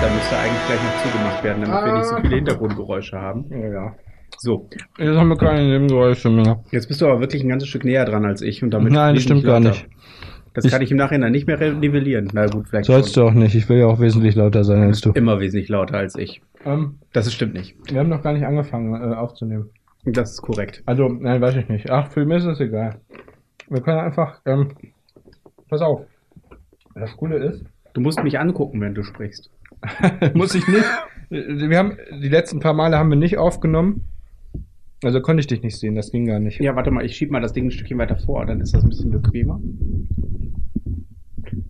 Fenster müsste eigentlich gleich noch zugemacht werden, damit wir nicht so Ah. viele Hintergrundgeräusche haben. Ja, ja. So, Jetzt haben wir keine Nebengeräusche mehr. jetzt bist du aber wirklich ein ganzes Stück näher dran als ich und damit Nein, das stimmt gar nicht. Das Ich- kann ich im Nachhinein nicht mehr nivellieren. Na gut, vielleicht Sollst schon. du auch nicht. Ich will ja auch wesentlich lauter sein als du. Immer wesentlich lauter als ich. Ähm, Das stimmt nicht. wir haben noch gar nicht angefangen äh, aufzunehmen. Das ist korrekt. Also, nein, weiß ich nicht. Ach, für mich ist es egal. Wir können einfach, ähm, pass auf. Das Coole ist, Du musst mich angucken, wenn du sprichst. muss ich nicht. Wir haben, die letzten paar Male haben wir nicht aufgenommen. Also konnte ich dich nicht sehen, das ging gar nicht. Ja, warte mal, ich schieb mal das Ding ein Stückchen weiter vor, dann ist das ein bisschen bequemer.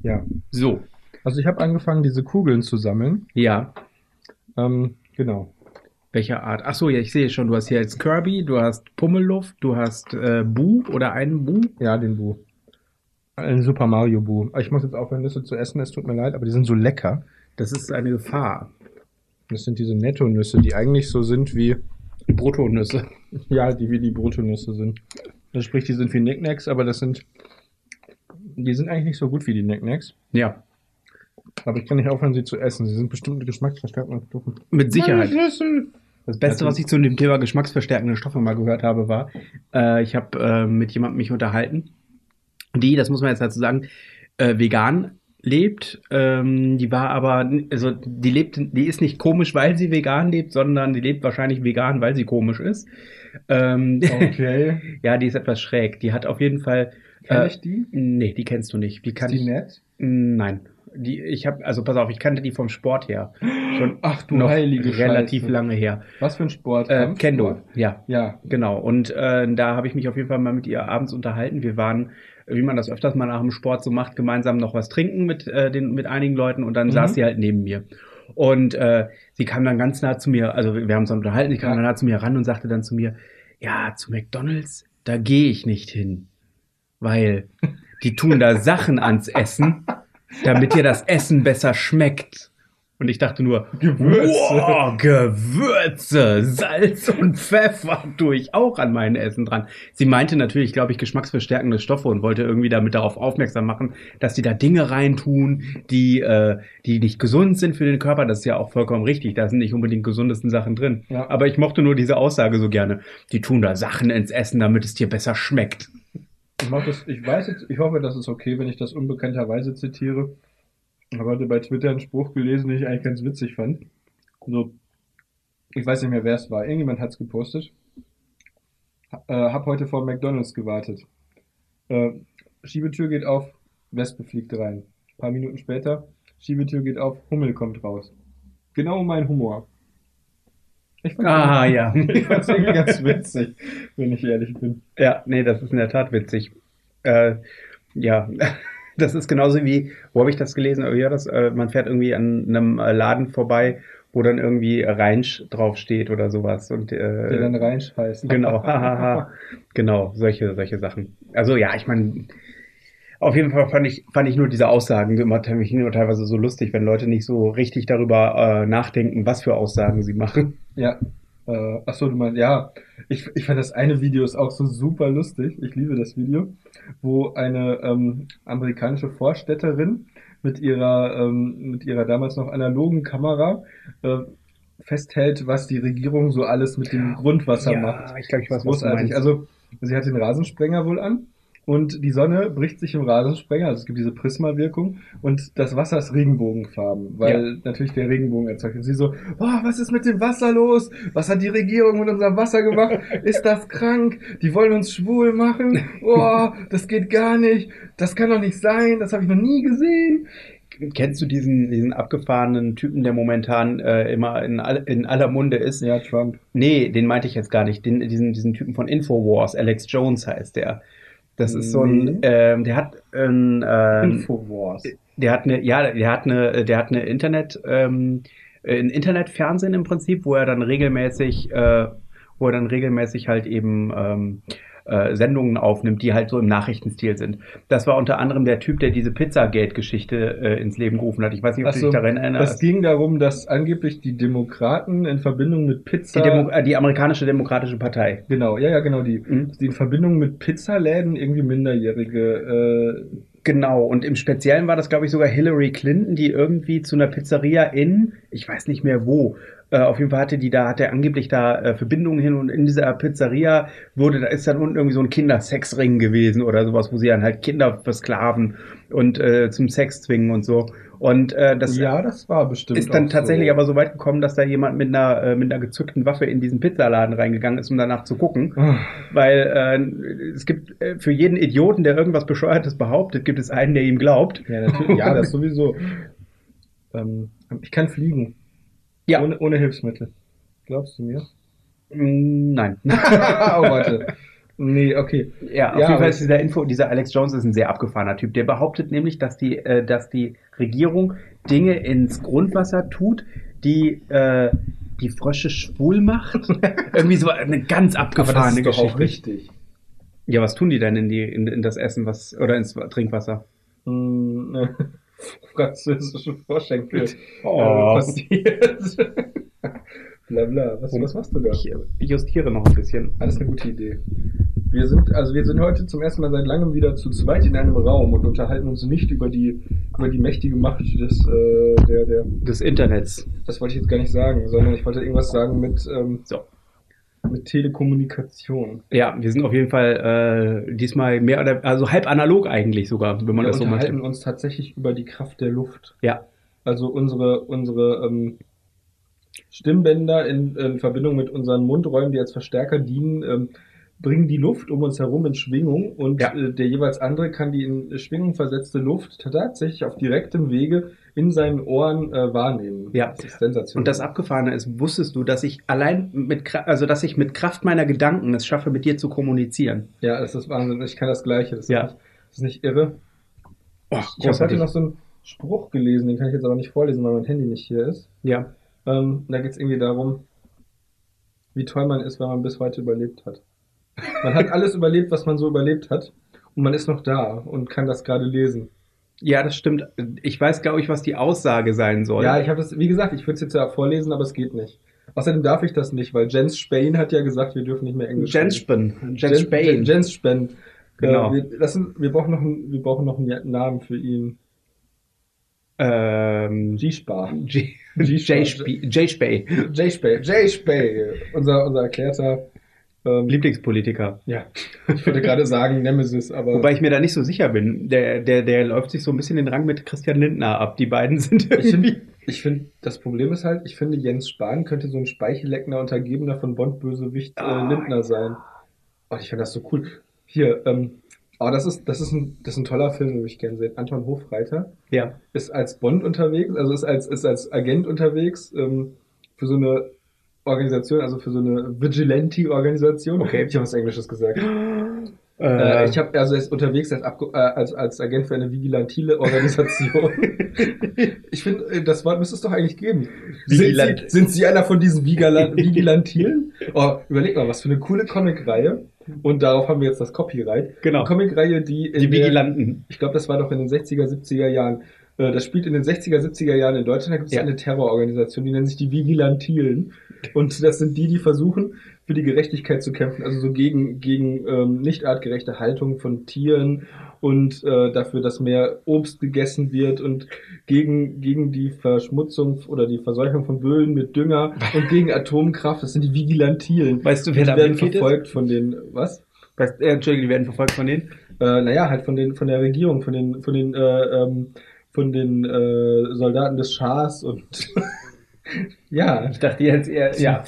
Ja. So, Also ich habe angefangen, diese Kugeln zu sammeln. ja. Ähm, genau. Welcher Art? Ach so, ja, ich sehe schon, du hast hier jetzt Kirby, du hast Pummelluft, du hast äh, Bu oder einen Bu. Ja, den Bu. Ein Super Mario Bu. Ich muss jetzt aufhören, Nüsse zu essen, es tut mir leid, aber die sind so lecker. Das ist eine Gefahr. Das sind diese Netto-Nüsse, die eigentlich so sind wie, Bruttonüsse. ja, die wie die Bruttonüsse sind. Das sprich, die sind wie Knickknacks, aber das sind, die sind eigentlich nicht so gut wie die Knickknacks. Ja, Aber ich kann nicht aufhören, sie zu essen. Sie sind bestimmt geschmacksverstärkende Stoffe. mit Sicherheit. Das Beste, was ich zu dem Thema geschmacksverstärkende Stoffe mal gehört habe, war, äh, ich habe äh, mit jemandem mich unterhalten, die, das muss man jetzt dazu sagen, äh, vegan lebt. Ähm, die war aber, also die lebt, die ist nicht komisch, weil sie vegan lebt, sondern die lebt wahrscheinlich vegan, weil sie komisch ist. Ähm, Okay. ja, die ist etwas schräg. Die hat auf jeden Fall. Kenn äh, ich die? Nee, die kennst du nicht. Die kann Ist die ich. nett? Nein. Die, ich habe, also pass auf, ich kannte die vom Sport her. Schon Ach du noch heilige relativ Scheiße. lange her. Was für ein Sport? Äh? Kendo, ja. Ja. Genau, und äh, da habe ich mich auf jeden Fall mal mit ihr abends unterhalten. Wir waren, wie man das öfters mal nach dem Sport so macht, gemeinsam noch was trinken mit, äh, den, mit einigen Leuten und dann Mhm. saß sie halt neben mir. Und äh, sie kam dann ganz nah zu mir, also wir haben uns unterhalten, sie kam Ja. dann nah zu mir ran und sagte dann zu mir, ja, zu McDonalds, da gehe ich nicht hin, weil die tun da Sachen ans Essen, damit dir das Essen besser schmeckt. Und ich dachte nur, Gewürze. Wow, Gewürze, Salz und Pfeffer tue ich auch an mein Essen dran. Sie meinte natürlich, glaube ich, geschmacksverstärkende Stoffe und wollte irgendwie damit darauf aufmerksam machen, dass die da Dinge reintun, die, äh, die nicht gesund sind für den Körper. Das ist ja auch vollkommen richtig. Da sind nicht unbedingt gesundesten Sachen drin. Ja. Aber ich mochte nur diese Aussage so gerne. Die tun da Sachen ins Essen, damit es dir besser schmeckt. Ich, mach das, ich weiß jetzt, ich hoffe, das ist okay, wenn ich das unbekannterweise zitiere. Ich habe heute bei Twitter einen Spruch gelesen, den ich eigentlich ganz witzig fand. So, ich weiß nicht mehr, wer es war. Irgendjemand hat es gepostet. Ha- Äh, hab heute vor McDonalds gewartet. Äh, Schiebetür geht auf, Wespe fliegt rein. Ein paar Minuten später, Schiebetür geht auf, Hummel kommt raus. Genau mein Humor. Ich fand's Ah, irgendwie- ja. Ich fand's irgendwie ganz witzig, wenn ich ehrlich bin. Ja, nee, das ist in der Tat witzig. Äh, ja, das ist genauso wie, wo habe ich das gelesen? Ja, das, äh, man fährt irgendwie an einem äh, Laden vorbei, wo dann irgendwie Rheinsch draufsteht oder sowas. Und, Der äh, dann reinscheißt. genau, hahaha. genau, solche, solche Sachen. Also ja, ich meine, auf jeden Fall fand ich, fand ich nur diese Aussagen immer nur teilweise so lustig, wenn Leute nicht so richtig darüber äh, nachdenken, was für Aussagen sie machen. Ja. Äh, ach so, du meinst, ja. Ich, ich fand das eine Video ist auch so super lustig. Ich liebe das Video, wo eine ähm, amerikanische Vorstädterin mit ihrer, ähm, mit ihrer damals noch analogen Kamera äh, festhält, was die Regierung so alles mit dem Grundwasser macht. ich glaube, ich weiß, was du Großartig. meinst. Also, sie hat den Rasensprenger wohl an und die Sonne bricht sich im Rasensprenger, also es gibt diese Prisma-Wirkung und das Wasser ist Regenbogenfarben, weil natürlich der Regenbogen erzeugt. Und sie so, boah, was ist mit dem Wasser los? Was hat die Regierung mit unserem Wasser gemacht? Ist das krank? Die wollen uns schwul machen? Boah, das geht gar nicht. Das kann doch nicht sein. Das habe ich noch nie gesehen. Kennst du diesen, diesen abgefahrenen Typen, der momentan äh, immer in, all, in aller Munde ist? Ja, Trump. Nee, den meinte ich jetzt gar nicht. Den, diesen, diesen Typen von Infowars, Alex Jones heißt der. Das ist so ein, Nee. ähm, der hat ein, ähm, Infowars. der hat eine, ja, der hat eine, der hat eine Internet, ähm, ein Internetfernsehen im Prinzip, wo er dann regelmäßig, äh, wo er dann regelmäßig halt eben ähm, äh, Sendungen aufnimmt, die halt so im Nachrichtenstil sind. Das war unter anderem der Typ, der diese Pizzagate-Geschichte äh, ins Leben gerufen hat. Ich weiß nicht, ob Ach du dich daran Es erinnerst. ging darum, dass angeblich die Demokraten in Verbindung mit Die, Pizza. Demo äh, die amerikanische Demokratische Partei. Genau, ja, ja, genau, die. Mhm. Die in Verbindung mit Pizzaläden irgendwie minderjährige Genau, und im Speziellen war das, glaube ich, sogar Hillary Clinton, die irgendwie zu einer Pizzeria in, ich weiß nicht mehr wo, äh, auf jeden Fall hatte die da, hatte angeblich da äh, Verbindungen hin und in dieser Pizzeria wurde, da ist dann unten irgendwie so ein Kindersexring gewesen oder sowas, wo sie dann halt Kinder versklaven und äh, zum Sex zwingen und so. Und äh, das ja, das war bestimmt. ist dann tatsächlich so. aber so weit gekommen, dass da jemand mit einer, äh, mit einer gezückten Waffe in diesen Pizzaladen reingegangen ist, um danach zu gucken. Ah, Weil äh, es gibt äh, für jeden Idioten, der irgendwas Bescheuertes behauptet, gibt es einen, der ihm glaubt. Ja, natürlich. Ja, das sowieso. Ähm, ich kann fliegen. Ja. Ohne, ohne Hilfsmittel. Glaubst du mir? Mm, Nein. oh, warte. Nee, okay. Ja, auf Ja, jeden aber- Fall ist dieser Info, dieser Alex Jones ist ein sehr abgefahrener Typ. Der behauptet nämlich, dass die, äh, dass die Regierung Dinge ins Grundwasser tut, die äh, die Frösche schwul macht. Irgendwie so eine ganz abgefahrene Geschichte. richtig. Ja, was tun die denn in die in, in das Essen, was oder ins Trinkwasser? Hm, ne. Französische Vorschenkel Oh. äh, passiert. bla bla. Was, was machst du da? Ich äh, justiere noch ein bisschen. Alles eine gute Idee. Wir sind, also wir sind heute zum ersten Mal seit langem wieder zu zweit in einem Raum und unterhalten uns nicht über die, über die mächtige Macht des, äh, der, der, Des Internets. das wollte ich jetzt gar nicht sagen, sondern ich wollte irgendwas sagen mit, ähm, So. Mit Telekommunikation. Ja, wir sind auf jeden Fall äh, diesmal mehr oder also halb analog eigentlich sogar, wenn man wir das so möchte. unterhalten uns tatsächlich über die Kraft der Luft. Ja, Also unsere, unsere ähm, Stimmbänder in, in Verbindung mit unseren Mundräumen, die als Verstärker dienen, ähm, bringen die Luft um uns herum in Schwingung und Ja. äh, der jeweils andere kann die in Schwingung versetzte Luft tatsächlich auf direktem Wege in seinen Ohren äh, wahrnehmen. Ja. Das ist sensationell. Und das Abgefahrene ist, wusstest du, dass ich allein mit, also dass ich mit Kraft meiner Gedanken es schaffe, mit dir zu kommunizieren? ja, das ist Wahnsinn. Ich kann das Gleiche. Das ist, Ja. nicht, das ist nicht irre. Oh, Ich habe heute noch so einen Spruch gelesen, den kann ich jetzt aber nicht vorlesen, weil mein Handy nicht hier ist. Ja. Ähm, da geht es irgendwie darum, wie toll man ist, wenn man bis heute überlebt hat. Man hat alles überlebt, was man so überlebt hat. Und man ist noch da und kann das gerade lesen. Ja, das stimmt. Ich weiß, glaube ich, was die Aussage sein soll. Ja, ich habe das, wie gesagt, ich würde es jetzt ja vorlesen, aber es geht nicht. Außerdem darf ich das nicht, weil Jens Spain hat ja gesagt, wir dürfen nicht mehr Englisch Jens. Spen. Jens Spain. Jens Spain. Genau. Äh, wir, lassen, wir, brauchen noch einen, wir brauchen noch einen Namen für ihn. ähm, G-Spar. J. G- J. Sp- J. Spay. J-Spay. J-Spay. Unser, unser erklärter, ähm, Lieblingspolitiker. ja, ich würde gerade sagen Nemesis, aber. Wobei ich mir da nicht so sicher bin. Der, der, der läuft sich so ein bisschen den Rang mit Christian Lindner ab. Die beiden sind Ich irgendwie. finde, ich find, das Problem ist halt, ich finde, Jens Spahn könnte so ein Speichelleckner Untergebener von Bond-Bösewicht äh, Ah, Lindner sein. Oh, ich finde das so cool. Hier, ähm, oh, das ist, das ist ein, das ist ein toller Film, den ich gerne sehe. Anton Hofreiter Ja. ist als Bond unterwegs, also ist als, ist als Agent unterwegs, ähm, für so eine Organisation, also für so eine Vigilante-Organisation. Okay. Ich habe was Englisches gesagt. Äh, Äh, ich habe also er ist unterwegs als, Abge äh, als, als Agent für eine vigilantile Organisation. ich finde, äh, das Wort müsste es doch eigentlich geben. Sind. Sie, sind Sie einer von diesen Vigila Vigilantilen? Oh, überleg mal, was für eine coole Comicreihe. Und darauf haben wir jetzt das Copyright. Genau. Comicreihe, die in die der- Vigilanten. ich glaube, das war doch in den 60er, 70er Jahren. Äh, Das spielt in den 60er, 70er Jahren in Deutschland. Da gibt es Ja. eine Terrororganisation, die nennt sich die Vigilantilen. Und das sind die, die versuchen, für die Gerechtigkeit zu kämpfen. Also so gegen, gegen ähm, nicht artgerechte Haltung von Tieren und äh, dafür, dass mehr Obst gegessen wird und gegen, gegen die Verschmutzung oder die Verseuchung von Böden mit Dünger und gegen Atomkraft. Das sind die Vigilantilen. Weißt du, wer die da werden mitgeht ist? verfolgt von den, was? Weißt, äh, Entschuldigung, die werden verfolgt von denen? Äh, naja, halt von den von der Regierung, von den von den äh, ähm, von den äh, Soldaten des Schahs und ja, Ich dachte jetzt eher, ja.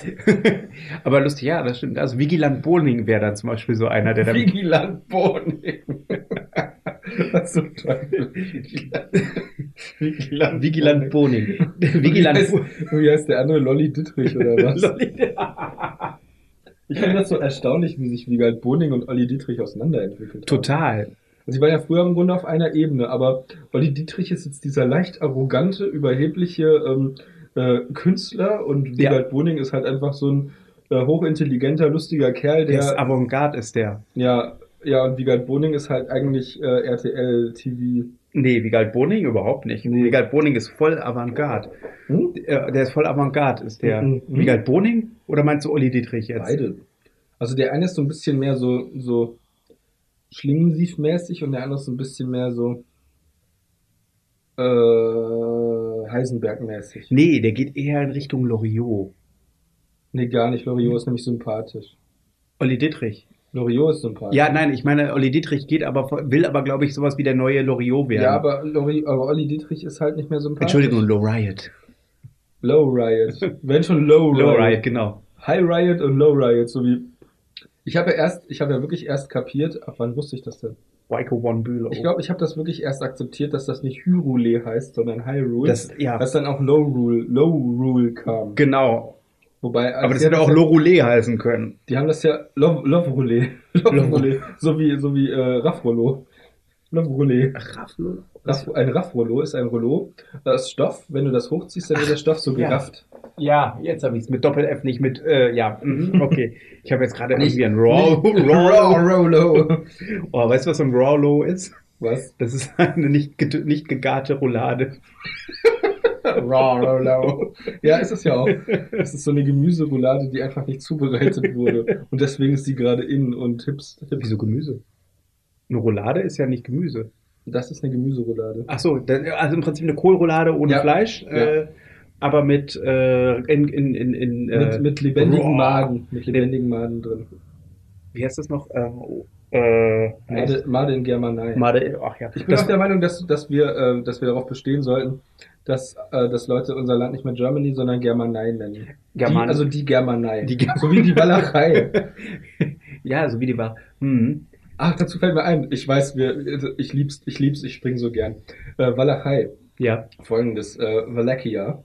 Aber lustig, ja, das stimmt. Also Vigilant Bowling wäre dann zum Beispiel so einer, der da Vigilant Boning. Was zum Teufel? Vigilant, Vigilant Bowling. Wie Vigilant heißt, wie heißt der andere Lolli Dittrich oder was? Lolli. Ich finde das so erstaunlich, wie sich Vigilant Boning und Olli Dittrich auseinanderentwickelt haben. Total. Also sie waren ja früher im Grunde auf einer Ebene, aber Olli Dietrich ist jetzt dieser leicht arrogante, überhebliche ähm, äh, Künstler und Ja. Wiegald Boning ist halt einfach so ein äh, hochintelligenter, lustiger Kerl, Der der Avantgarde ist der. ja ja und Wiegald Boning ist halt eigentlich äh, RTL TV. Nee, Vigald Boning überhaupt nicht. Nee. Vigald Boning ist voll Avantgarde. Hm? Der, der ist voll Avantgarde, ist der. Mhm. Vigald Boning oder meinst du Olli Dietrich jetzt? Beide. Also der eine ist so ein bisschen mehr so so Schlingensief-mäßig und der andere ist so ein bisschen mehr so äh, Heisenberg-mäßig. Nee, der geht eher in Richtung Loriot. Nee, gar nicht. Loriot ist nämlich sympathisch. Olli Dittrich. Loriot ist sympathisch. Ja, nein, ich meine, Olli Dittrich geht aber, will aber, glaube ich, sowas wie der neue Loriot werden. Ja, aber, Lori, aber Olli Dietrich ist halt nicht mehr sympathisch. Entschuldigung, Low Riot. Low Riot. Wenn schon Low Riot. Low Riot, genau. High Riot und Low Riot, so wie. Ich habe ja erst, ich habe ja wirklich erst kapiert, ab wann wusste ich das denn? Waiko One Bülow. Ich glaube, ich habe das wirklich erst akzeptiert, dass das nicht Hyrule heißt, sondern Hyrule. Das, ja, dass dann auch Low Rule, Low Rule kam. genau. Wobei, Aber das hätte auch ja- Lorulé heißen können. Die haben das ja Love, Love Roulé. Love Roulé. So wie, so wie äh, Raffrollo. Love Roulé. Raff, ein Raffrollo ist ein Rollo aus Stoff. Wenn du das hochziehst, dann wird der Stoff so ja. gerafft. Ja, jetzt habe ich es mit Doppel-F, nicht mit, äh, ja, mhm, okay. Ich habe jetzt gerade Nicht- irgendwie ein Raw, Raw Raw, Rollo. Oh, weißt du, was ein Rawlo ist? Was? Das ist eine nicht, nicht gegarte Roulade. Raw Rollo. Ja, ist es ja auch. Es ist so eine Gemüseroulade, die einfach nicht zubereitet wurde. Und deswegen ist sie gerade in und hips. hips. Wieso Gemüse? Eine Roulade ist ja nicht Gemüse. Das ist eine Gemüseroulade. Ach so, also im Prinzip eine Kohlroulade ohne Ja. Fleisch, Ja. äh, aber mit äh, in, in, in, in äh, Mit, mit lebendigen raw. Maden. Mit lebendigen Maden drin. Wie heißt das noch? Äh, äh, Made, Made in Germanei. Made, ach ja. Ich bin Das- auch der Meinung, dass, dass, wir, äh, dass wir darauf bestehen sollten, dass, äh, dass Leute unser Land nicht mehr Germany, sondern Germanei nennen. German- Die, also die Germanei. Die Ger- so wie die Walachei. ja, so wie die war. Hm. Ach, dazu fällt mir ein. Ich weiß, wir, ich lieb's, ich lieb's, ich spring so gern. Äh, Walachei. Ja. Folgendes, äh, Wallachia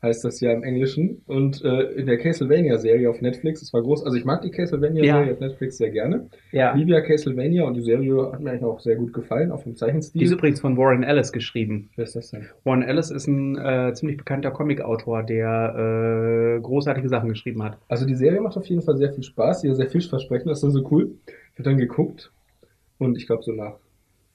heißt das ja im Englischen. Und äh, in der Castlevania-Serie auf Netflix, es war groß, also ich mag die Castlevania-Serie Ja. auf Netflix sehr gerne. Ja. Ja Castlevania und die Serie hat mir eigentlich auch sehr gut gefallen, auch vom Zeichenstil. Die ist übrigens von Warren Ellis geschrieben. Wer ist das denn? Warren Ellis ist ein äh, ziemlich bekannter Comicautor, der äh, großartige Sachen geschrieben hat. Also die Serie macht auf jeden Fall sehr viel Spaß, die ist sehr vielversprechend, das ist so cool. Ich habe dann geguckt und ich glaube so nach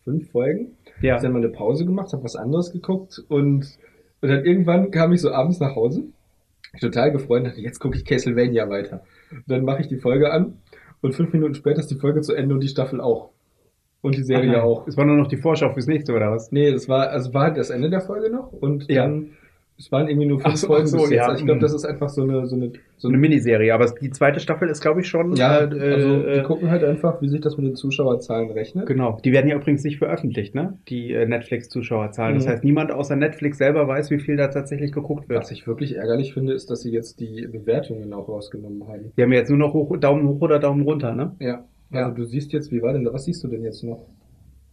fünf Folgen Ja. hab dann mal eine Pause gemacht, habe was anderes geguckt und, und dann irgendwann kam ich so abends nach Hause, ich total gefreut, und dachte, jetzt gucke ich Castlevania weiter. Und dann mache ich die Folge an und fünf Minuten später ist die Folge zu Ende und die Staffel auch. Und die Serie Aha. auch. Es war nur noch die Vorschau fürs nächste, oder was? Nee, das war, also war halt das Ende der Folge noch und Ja. dann, es waren irgendwie nur fünf Ach so, Folgen so, bis jetzt. ja. Also ich glaube, Mhm. das ist einfach so eine, so eine, so eine Miniserie, aber die zweite Staffel ist, glaube ich, schon. Ja, äh, also die äh, gucken halt einfach, wie sich das mit den Zuschauerzahlen rechnet. Genau, die werden ja übrigens nicht veröffentlicht, ne? Die äh, Netflix-Zuschauerzahlen. Das Mhm. heißt, niemand außer Netflix selber weiß, wie viel da tatsächlich geguckt wird. Was ich wirklich ärgerlich finde, ist, dass sie jetzt die Bewertungen auch rausgenommen haben. Die haben ja jetzt nur noch hoch, Daumen hoch oder Daumen runter, ne? Ja. Ja. Also du siehst jetzt, wie war denn was siehst du denn jetzt noch?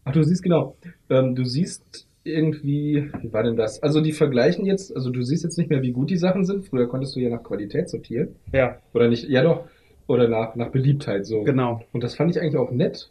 Ach, du siehst genau. Ähm, du siehst irgendwie, wie war denn das? Also die vergleichen jetzt, also du siehst jetzt nicht mehr, wie gut die Sachen sind. Früher konntest du ja nach Qualität sortieren. Ja, Oder nicht, ja doch. Oder nach, nach Beliebtheit so. genau. Und das fand ich eigentlich auch nett.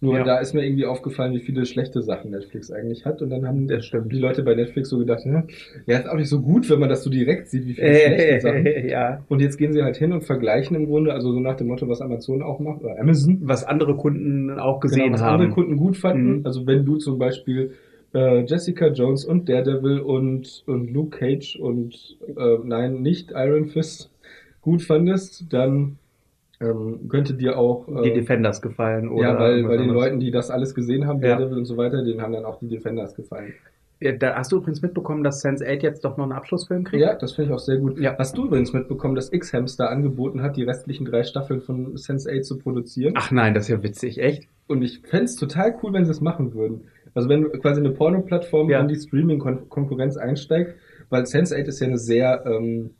Nur Ja. da ist mir irgendwie aufgefallen, wie viele schlechte Sachen Netflix eigentlich hat. Und dann haben die Leute bei Netflix so gedacht, ja, ja, ist auch nicht so gut, wenn man das so direkt sieht, wie viele schlechte Sachen. Äh, ja. Und jetzt gehen sie halt hin und vergleichen im Grunde, also so nach dem Motto, was Amazon auch macht, oder Amazon, Was andere Kunden auch gesehen genau, was haben. andere Kunden gut fanden. Mhm. Also wenn du zum Beispiel äh, Jessica Jones und Daredevil und, und Luke Cage und äh, nein, nicht Iron Fist gut fandest, dann ähm, könnte dir auch die äh, Defenders gefallen. Oder ja, weil, weil den anderes. Leuten, die das alles gesehen haben, Ja. Daredevil und so weiter, denen haben dann auch die Defenders gefallen. Ja, Da hast du übrigens mitbekommen, dass Sense8 jetzt doch noch einen Abschlussfilm kriegt? Ja, das finde ich auch sehr gut. Ja. Hast du übrigens mitbekommen, dass X-Hamster angeboten hat, die restlichen drei Staffeln von Sense8 zu produzieren? Ach nein, das ist ja witzig, echt? Und ich fände es total cool, wenn sie es machen würden. Also wenn quasi eine Porno-Plattform Ja. in die Streaming-Konkurrenz einsteigt, weil Sense8 ist ja eine sehr, ähm,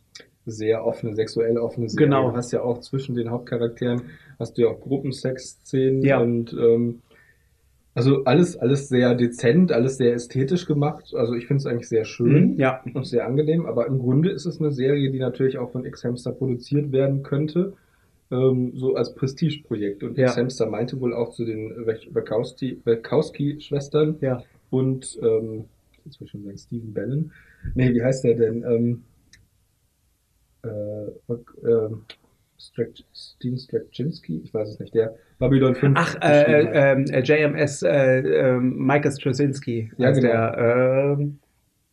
sehr offene, sexuell offene Serie. Genau. Du hast ja auch zwischen den Hauptcharakteren, hast du ja auch Gruppensex-Szenen Ja. und ähm, also alles, alles sehr dezent, alles sehr ästhetisch gemacht. Also ich finde es eigentlich sehr schön Mhm, Ja. und sehr angenehm, aber im Grunde ist es eine Serie, die natürlich auch von X-Hamster produziert werden könnte, ähm, so als Prestigeprojekt. Und Ja. X-Hamster meinte wohl auch zu den Wach- Wachowski- Wachowski-Schwestern Ja. und, ähm, jetzt will ich schon sagen, Stephen Bannon. Nee, wie heißt der denn? Ähm, äh, ähm, Strak- Steven Straczynski? Ich weiß es nicht. Der Babylon 5. Ach, hat. äh, ähm, äh, JMS, äh, ähm, Michael Straczynski. Ja, genau. Der, ähm,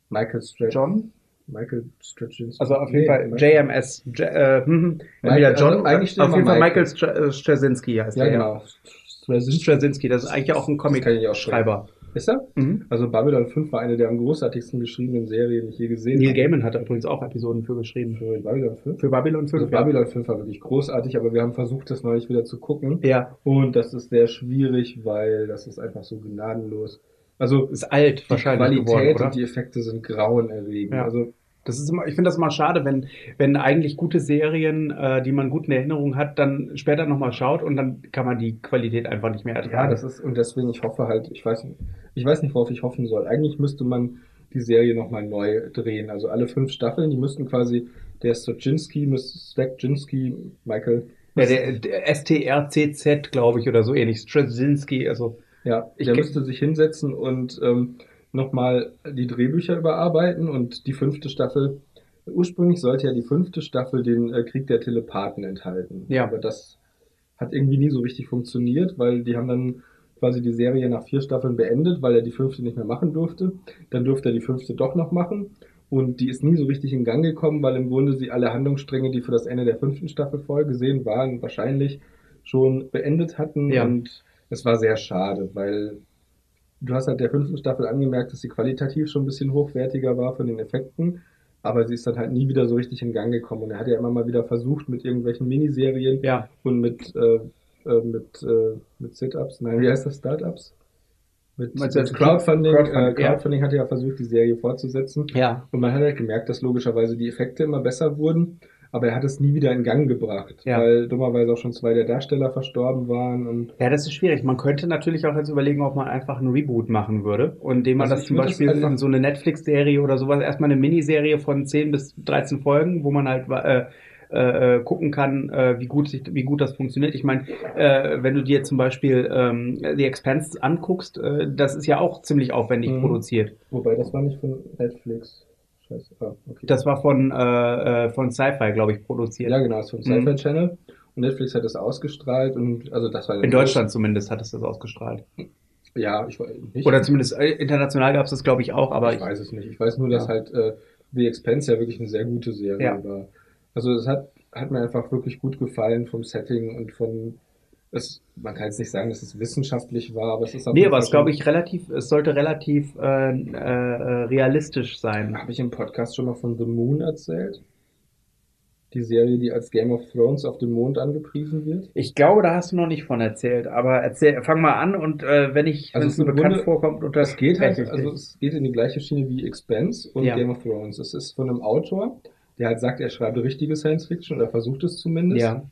Michael Strat John? Michael Straczynski. Also auf jeden Fall JMS. J äh, hm, Michael- entweder John, also eigentlich auf jeden Fall Michael. Michael Stra- äh, Straczynski heißt Ja, genau. Straczynski. Straczynski, das ist eigentlich auch ein Comic-Schreiber. Ist er? Mhm. Also Babylon 5 war eine der am großartigsten geschriebenen Serien, die ich je gesehen Neil habe. Gaiman hat übrigens auch Episoden für geschrieben. Für Babylon 5? Für Babylon 5. Also Babylon 5 war wirklich großartig, aber wir haben versucht, das neulich wieder zu gucken. Ja, Und das ist sehr schwierig, weil das ist einfach so gnadenlos. Also ist alt die wahrscheinlich Qualität geworden, und die Effekte sind grauenerregend. Ja. Also Das ist immer, ich finde das immer schade, wenn, wenn eigentlich gute Serien, äh, die man gut in Erinnerung hat, dann später nochmal schaut und dann kann man die Qualität einfach nicht mehr ertragen. ja, das ist und deswegen ich hoffe halt, ich weiß nicht, ich weiß nicht, worauf ich hoffen soll. Eigentlich müsste man die Serie nochmal neu drehen. Also alle fünf Staffeln, die müssten quasi der Straczynski, Straczynski, Michael, ja, der, der STRCZ, glaube ich, oder so ähnlich. Straczynski, also Ja, Ich der müsste sich hinsetzen und ähm, nochmal die Drehbücher überarbeiten und die fünfte Staffel. Ursprünglich sollte ja die fünfte Staffel den äh, Krieg der Telepathen enthalten. Ja. Aber das hat irgendwie nie so richtig funktioniert, weil die haben dann quasi die Serie nach vier Staffeln beendet, weil er die fünfte nicht mehr machen durfte. Dann durfte er die fünfte doch noch machen. Und die ist nie so richtig in Gang gekommen, weil im Grunde sie alle Handlungsstränge, die für das Ende der fünften Staffel vorgesehen waren, wahrscheinlich schon beendet hatten. Ja. Und es war sehr schade, weil du hast halt der fünften Staffel angemerkt, dass sie qualitativ schon ein bisschen hochwertiger war von den Effekten, aber sie ist dann halt nie wieder so richtig in Gang gekommen. Und er hat ja immer mal wieder versucht mit irgendwelchen Miniserien ja, und mit, äh, äh, mit, äh, mit Sit-Ups, nein, wie heißt das, Startups? Mit, mit Crowdfunding. Crowdfunding, äh, ja. Crowdfunding hat ja versucht, die Serie fortzusetzen. ja, Und man hat halt gemerkt, dass logischerweise die Effekte immer besser wurden, aber er hat es nie wieder in Gang gebracht, Ja. weil dummerweise auch schon zwei der Darsteller verstorben waren und ja, das ist schwierig. Man könnte natürlich auch jetzt überlegen, ob man einfach einen Reboot machen würde und indem man Also das zum das Beispiel einfach- in so eine Netflix-Serie oder sowas, erstmal eine Miniserie von 10 bis 13 Folgen, wo man halt äh, äh, gucken kann, äh, wie gut sich, wie gut das funktioniert. Ich meine, äh, wenn du dir zum Beispiel ähm, The Expanse anguckst, äh, das ist ja auch ziemlich aufwendig Mhm. produziert. Wobei, das war nicht von Netflix. Scheiße. Ah, okay. Das war von äh, äh, von Sci-Fi, glaube ich, produziert. ja, genau, das ist vom Mhm. Sci-Fi Channel. Und Netflix hat das ausgestrahlt und also das war In Deutschland zumindest hat es das ausgestrahlt. Ja, ich weiß nicht. Oder zumindest äh, international gab es das, glaube ich, auch, aber ich weiß es nicht. Ich weiß nur, dass Ja. halt äh, The Expanse ja wirklich eine sehr gute Serie Ja. war. Also es hat, hat mir einfach wirklich gut gefallen vom Setting und von es, man kann jetzt nicht sagen, dass es wissenschaftlich war, aber es ist auf Nee, aber es glaube ich relativ, es sollte relativ äh, äh, realistisch sein. Habe ich im Podcast schon mal von The Moon erzählt? Die Serie, die als Game of Thrones auf dem Mond angepriesen wird. Ich glaube, da hast du noch nicht von erzählt, aber erzähl, fang mal an und äh, wenn ich, Also es mir bekannt Grunde- vorkommt, und Das geht halt, also es geht in die gleiche Schiene wie Expense und Ja. Game of Thrones. Es ist von einem Autor, der halt sagt, er schreibt richtige Science Fiction oder versucht es zumindest. ja,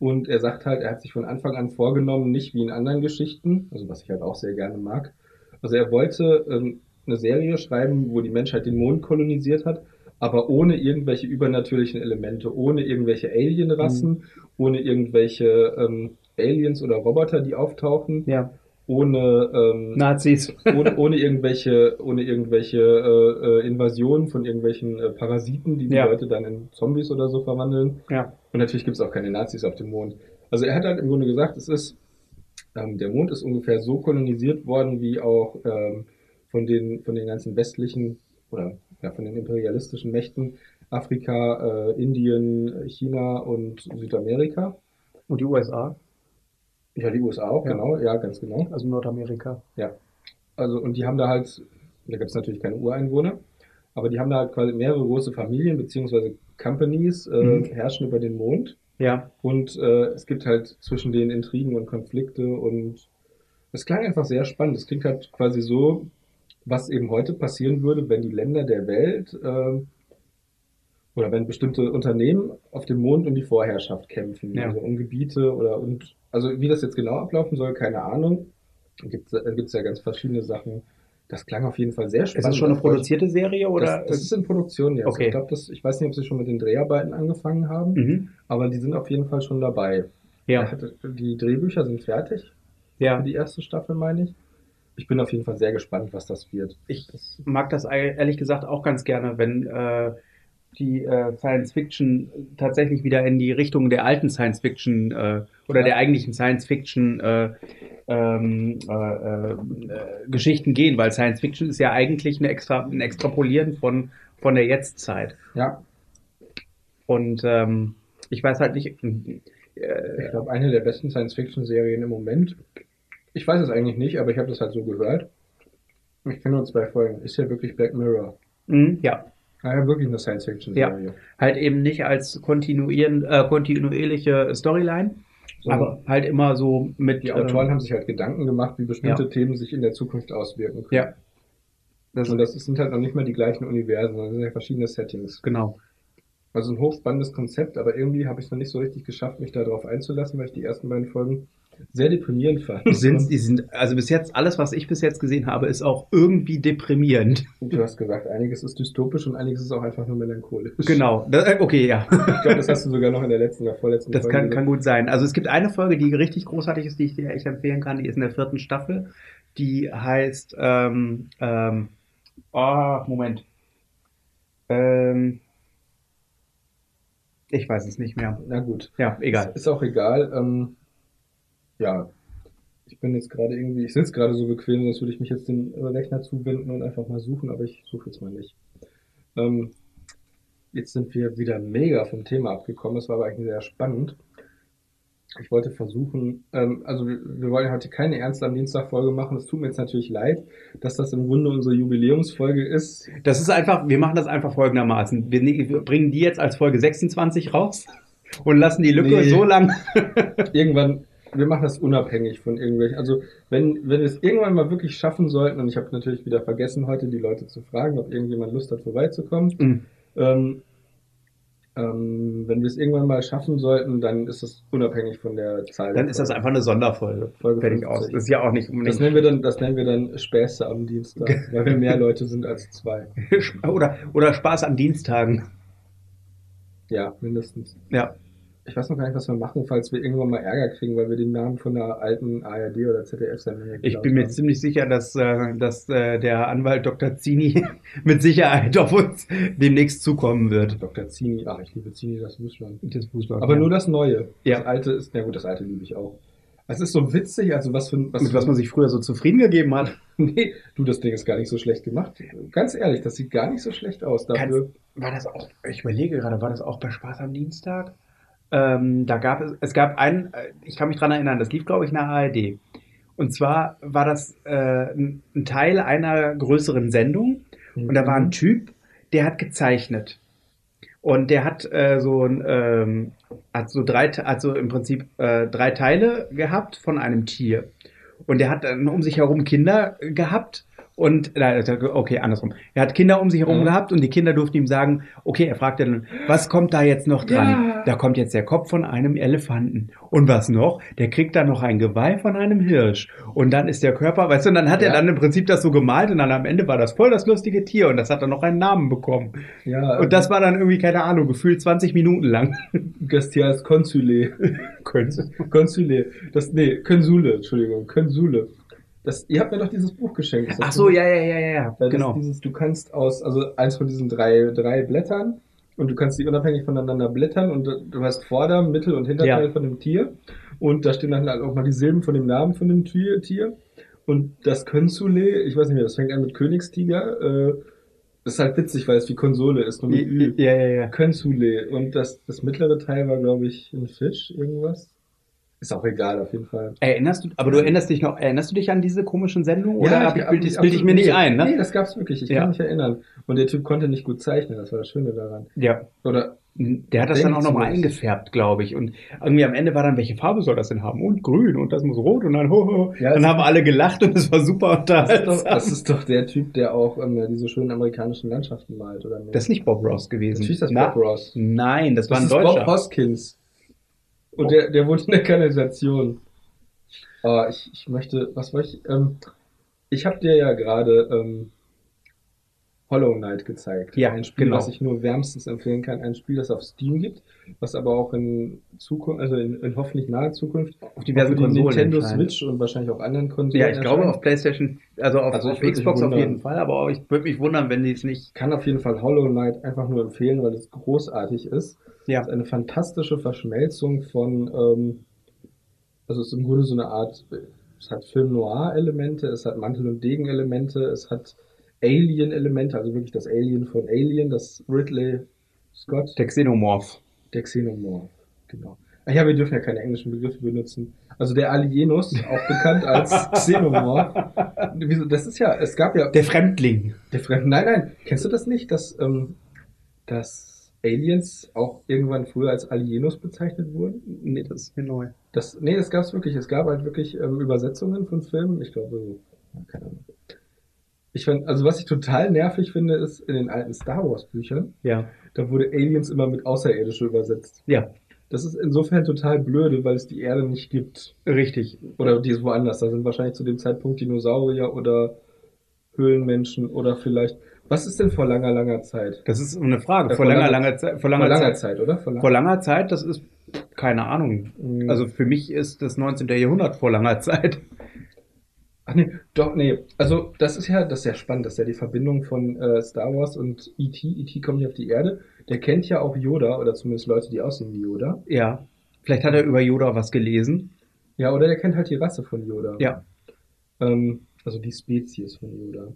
Und er sagt halt, er hat sich von Anfang an vorgenommen, nicht wie in anderen Geschichten, also was ich halt auch sehr gerne mag. Also er wollte ähm, eine Serie schreiben, wo die Menschheit den Mond kolonisiert hat, aber ohne irgendwelche übernatürlichen Elemente, ohne irgendwelche Alienrassen, Mhm. ohne irgendwelche ähm, Aliens oder Roboter, die auftauchen, ja, ohne ähm, Nazis. ohne, ohne irgendwelche, ohne irgendwelche äh, äh, Invasionen von irgendwelchen äh, Parasiten, die die Ja. Leute dann in Zombies oder so verwandeln. Ja, Und natürlich gibt es auch keine Nazis auf dem Mond. Also er hat halt im Grunde gesagt, es ist, ähm, der Mond ist ungefähr so kolonisiert worden, wie auch ähm, von den, von den ganzen westlichen oder ja, von den imperialistischen Mächten Afrika, äh, Indien, China und Südamerika. und die USA, Ja, die USA auch, Ja. genau, ja, ganz genau. also Nordamerika. Ja. Also, und die haben da halt, da gibt es natürlich keine Ureinwohner, aber die haben da halt quasi mehrere große Familien beziehungsweise Companies äh, Mhm. herrschen über den Mond. Ja, Und äh, es gibt halt zwischen den Intrigen und Konflikte und es klang einfach sehr spannend. Es klingt halt quasi so, was eben heute passieren würde, wenn die Länder der Welt äh, oder wenn bestimmte Unternehmen auf dem Mond um die Vorherrschaft kämpfen, Ja. also um Gebiete oder und also wie das jetzt genau ablaufen soll, keine Ahnung. Da gibt es ja ganz verschiedene Sachen. Das klang auf jeden Fall sehr ist spannend. das schon eine produzierte Serie oder? das, das ist in Produktion jetzt. Okay. Ich glaube, das, ich weiß nicht, ob sie schon mit den Dreharbeiten angefangen haben, mhm. aber die sind auf jeden Fall schon dabei. Ja, hat- Die Drehbücher sind fertig ja. für die erste Staffel, meine ich. Ich bin auf jeden Fall sehr gespannt, was das wird. Ich mag das ehrlich gesagt auch ganz gerne, wenn äh, die äh, Science Fiction tatsächlich wieder in die Richtung der alten Science Fiction äh, oder Ja. der eigentlichen Science Fiction äh, ähm, äh, äh, äh, Geschichten gehen, weil Science Fiction ist ja eigentlich eine Extra, ein Extrapolieren von, von der Jetztzeit. Ja, Und ähm, ich weiß halt nicht, äh, ich glaube, eine der besten Science-Fiction-Serien im Moment Ich weiß es eigentlich nicht, aber ich habe das halt so gehört. Ich kenne nur zwei Folgen. Ist ja wirklich Black Mirror. Mhm, ja. Ah, ja, wirklich eine Science-Fiction-Serie. Halt eben nicht als kontinuieren, äh, kontinuierliche Storyline, So. aber halt immer so mit. Die Autoren ähm, haben sich halt Gedanken gemacht, wie bestimmte Ja. Themen sich in der Zukunft auswirken können. Ja. das, Und das sind halt noch nicht mal die gleichen Universen, sondern sind ja verschiedene Settings. genau. Also ein hochspannendes Konzept, aber irgendwie habe ich es noch nicht so richtig geschafft, mich darauf einzulassen, weil ich die ersten beiden Folgen sehr deprimierend fand. Sind, die sind, also bis jetzt, alles, was ich bis jetzt gesehen habe, ist auch irgendwie deprimierend. Und du hast gesagt, einiges ist dystopisch und einiges ist auch einfach nur melancholisch. Genau. Das, äh, okay, ja. Ich glaube, das hast du sogar noch in der letzten oder vorletzten Das Folge kann, gesagt. kann gut sein. Also es gibt eine Folge, die richtig großartig ist, die ich dir echt empfehlen kann. Die ist in der vierten Staffel. Die heißt, ähm, ähm, oh, Moment. Ähm, ich weiß es nicht mehr. Na gut. Ja, egal. Ist auch egal. Ähm, ja, ich bin jetzt gerade irgendwie, ich sitze gerade so bequem, sonst würde ich mich jetzt dem Rechner zuwenden und einfach mal suchen, aber ich suche jetzt mal nicht. Ähm, jetzt sind wir wieder mega vom Thema abgekommen. Es war aber eigentlich sehr spannend. Ich wollte versuchen, ähm, also wir, wir wollen heute keine Ernst am Dienstag Folge machen. Es tut mir jetzt natürlich leid, dass das im Grunde unsere Jubiläumsfolge ist. Das ist einfach, wir machen das einfach folgendermaßen. Wir, ne- wir bringen die jetzt als Folge 26 raus und lassen die Lücke Nee. so lang. irgendwann, wir machen das unabhängig von irgendwelchen. Also wenn, wenn wir es irgendwann mal wirklich schaffen sollten, und ich habe natürlich wieder vergessen, heute die Leute zu fragen, ob irgendjemand Lust hat, vorbeizukommen. Mhm. Ähm, ähm, wenn wir es irgendwann mal schaffen sollten, dann ist das unabhängig von der Zahl. Dann der ist das einfach eine Sonderfolge. Folge Fertig 50. aus. Das ist ja auch nicht Das unbedingt. nennen wir dann, das nennen wir dann Späße am Dienstag, weil wir mehr Leute sind als zwei. oder, oder Spaß an Dienstagen. Ja, mindestens. Ja. Ich weiß noch gar nicht, was wir machen, falls wir irgendwann mal Ärger kriegen, weil wir den Namen von einer alten ARD oder ZDF-Sendung Ich bin mir haben. ziemlich sicher, dass, äh, dass äh, der Anwalt Dr. Zini mit Sicherheit auf uns demnächst zukommen wird. Dr. Zini, ach, ich liebe Zini, das Fußball. Das Fußball. Aber nur das Neue. Ja. Das alte ist, ja gut, das alte liebe ich auch. Es ist so witzig, also was für ein, mit was man sich früher so zufrieden gegeben hat. nee, du, das Ding ist gar nicht so schlecht gemacht. Ganz ehrlich, das sieht gar nicht so schlecht aus dafür. War das auch, ich überlege gerade, war das auch bei Spaß am Dienstag? Ähm, da gab es, es gab einen, äh, ich kann mich dran erinnern, das lief, glaube ich, der ARD. Und zwar war das äh, ein Teil einer größeren Sendung. Und da war ein Typ, der hat gezeichnet. Und der hat äh, so ein, ähm, hat so drei, also im Prinzip äh, drei Teile gehabt von einem Tier. Und der hat dann um sich herum Kinder gehabt. Und, nein, okay, andersrum. Er hat Kinder um sich herum Mhm. gehabt und die Kinder durften ihm sagen, okay, er fragte dann, was kommt da jetzt noch dran? Ja. Da kommt jetzt der Kopf von einem Elefanten. Und was noch? Der kriegt dann noch ein Geweih von einem Hirsch. Und dann ist der Körper, weißt du, und dann hat er Ja. dann im Prinzip das so gemalt und dann am Ende war das voll das lustige Tier und das hat dann noch einen Namen bekommen. ja, Und das war dann irgendwie, keine Ahnung, gefühlt 20 Minuten lang. Gastias Consule. Consule. Das, nee, Consule, Entschuldigung, Consule. Das, ihr habt mir doch dieses Buch geschenkt. Ach so, ja, ja, ja, ja, ja, Weil genau. dieses, du kannst aus, also eins von diesen drei, drei Blättern und du kannst die unabhängig voneinander blättern und du hast Vorder-, Mittel- und Hinterteil Ja. von dem Tier und da stehen dann halt auch mal die Silben von dem Namen von dem Tier. Tier. Und das Könsule, ich weiß nicht mehr, das fängt an mit Königstiger, äh, das ist halt witzig, weil es wie Konsole ist, nur mit Ü. Ja, ja, ja. Könsule. Und das, das mittlere Teil war, glaube ich, ein Fisch, irgendwas. Ist auch egal, auf jeden Fall. Erinnerst du, aber du erinnerst dich noch, erinnerst du dich an diese komischen Sendungen? Oder hab ich, hab bild, mich das bilde ich mir nicht ein, Nee, ne? das gab's wirklich. Ich Ja. kann mich erinnern. Und der Typ konnte nicht gut zeichnen. Das war das Schöne daran. Ja. Oder Der hat das dann auch nochmal eingefärbt, glaube ich. Und irgendwie am Ende war dann, welche Farbe soll das denn haben? Und grün und das muss rot und dann ho, ho. Ja, dann haben alle gelacht und es war super das ist, doch, unterhaltsam. das ist doch der Typ, der auch ähm, diese schönen amerikanischen Landschaften malt, oder nicht? Das ist nicht Bob Ross gewesen. Natürlich ist das Na, Bob Ross. Nein, das, war Das ein ist Deutscher. Bob Hoskins. Und der, der wohnt in der Kanalisation. Oh, ich, ich möchte, was wollte ich, ähm, ich habe dir ja gerade ähm, Hollow Knight gezeigt. Ja, ein Spiel, genau. was ich nur wärmstens empfehlen kann. Ein Spiel, das auf Steam gibt, was aber auch in Zukunft, also in, in hoffentlich naher Zukunft auf diversen die Konsolen. Nintendo. Switch und wahrscheinlich auch anderen Konsolen. Ja, ich glaube erscheint. auf PlayStation, also auf, Also ich auf Xbox auf jeden Fall, aber auch, ich würde mich wundern, wenn die es nicht. kann auf jeden Fall Hollow Knight einfach nur empfehlen, weil es großartig ist. Ja. Es ist eine fantastische Verschmelzung von, ähm, also es ist im Grunde so eine Art, es hat Film Noir-Elemente, es hat Mantel- und Degen-Elemente, es hat Alien-Elemente, also wirklich das Alien von Alien, das Ridley Scott, Der Xenomorph. der Xenomorph, genau. Ach ja, wir dürfen ja keine englischen Begriffe benutzen, Also der Alienus, auch bekannt als Xenomorph. Das ist ja, es gab ja Der Fremdling. der Fremden. Nein, nein, kennst du das nicht, dass, ähm, dass Aliens auch irgendwann früher als Alienus bezeichnet wurden? Nee, das ist mir neu. Das, nee, das gab es wirklich. Es gab halt wirklich ähm, Übersetzungen von Filmen. Ich glaube, keine Ahnung. Ich find, also was ich total nervig finde, ist in den alten Star Wars Büchern, Ja. da wurde Aliens immer mit Außerirdische übersetzt. Ja, Das ist insofern total blöde, weil es die Erde nicht gibt. richtig. Oder die ist woanders. Da sind wahrscheinlich zu dem Zeitpunkt Dinosaurier oder Höhlenmenschen oder vielleicht. Was ist denn vor langer, langer Zeit? Das ist eine Frage. Ja, vor, vor langer, langer- langer Zeit. Vor Vor langer, langer Zeit. Zeit, oder? Vor, lang- Vor langer Zeit, das ist keine Ahnung. Mhm. Also für mich ist das 19. Jahrhundert vor langer Zeit. Ach nee, doch, nee. Also das ist ja, das ist ja spannend, das ist ja die Verbindung von äh, Star Wars und E.T. E.T. kommt ja auf die Erde. Der kennt ja auch Yoda, oder zumindest Leute, die aussehen wie Yoda. Ja. Vielleicht hat er über Yoda was gelesen. Ja, oder der kennt halt die Rasse von Yoda. Ja. Ähm, also die Spezies von Yoda.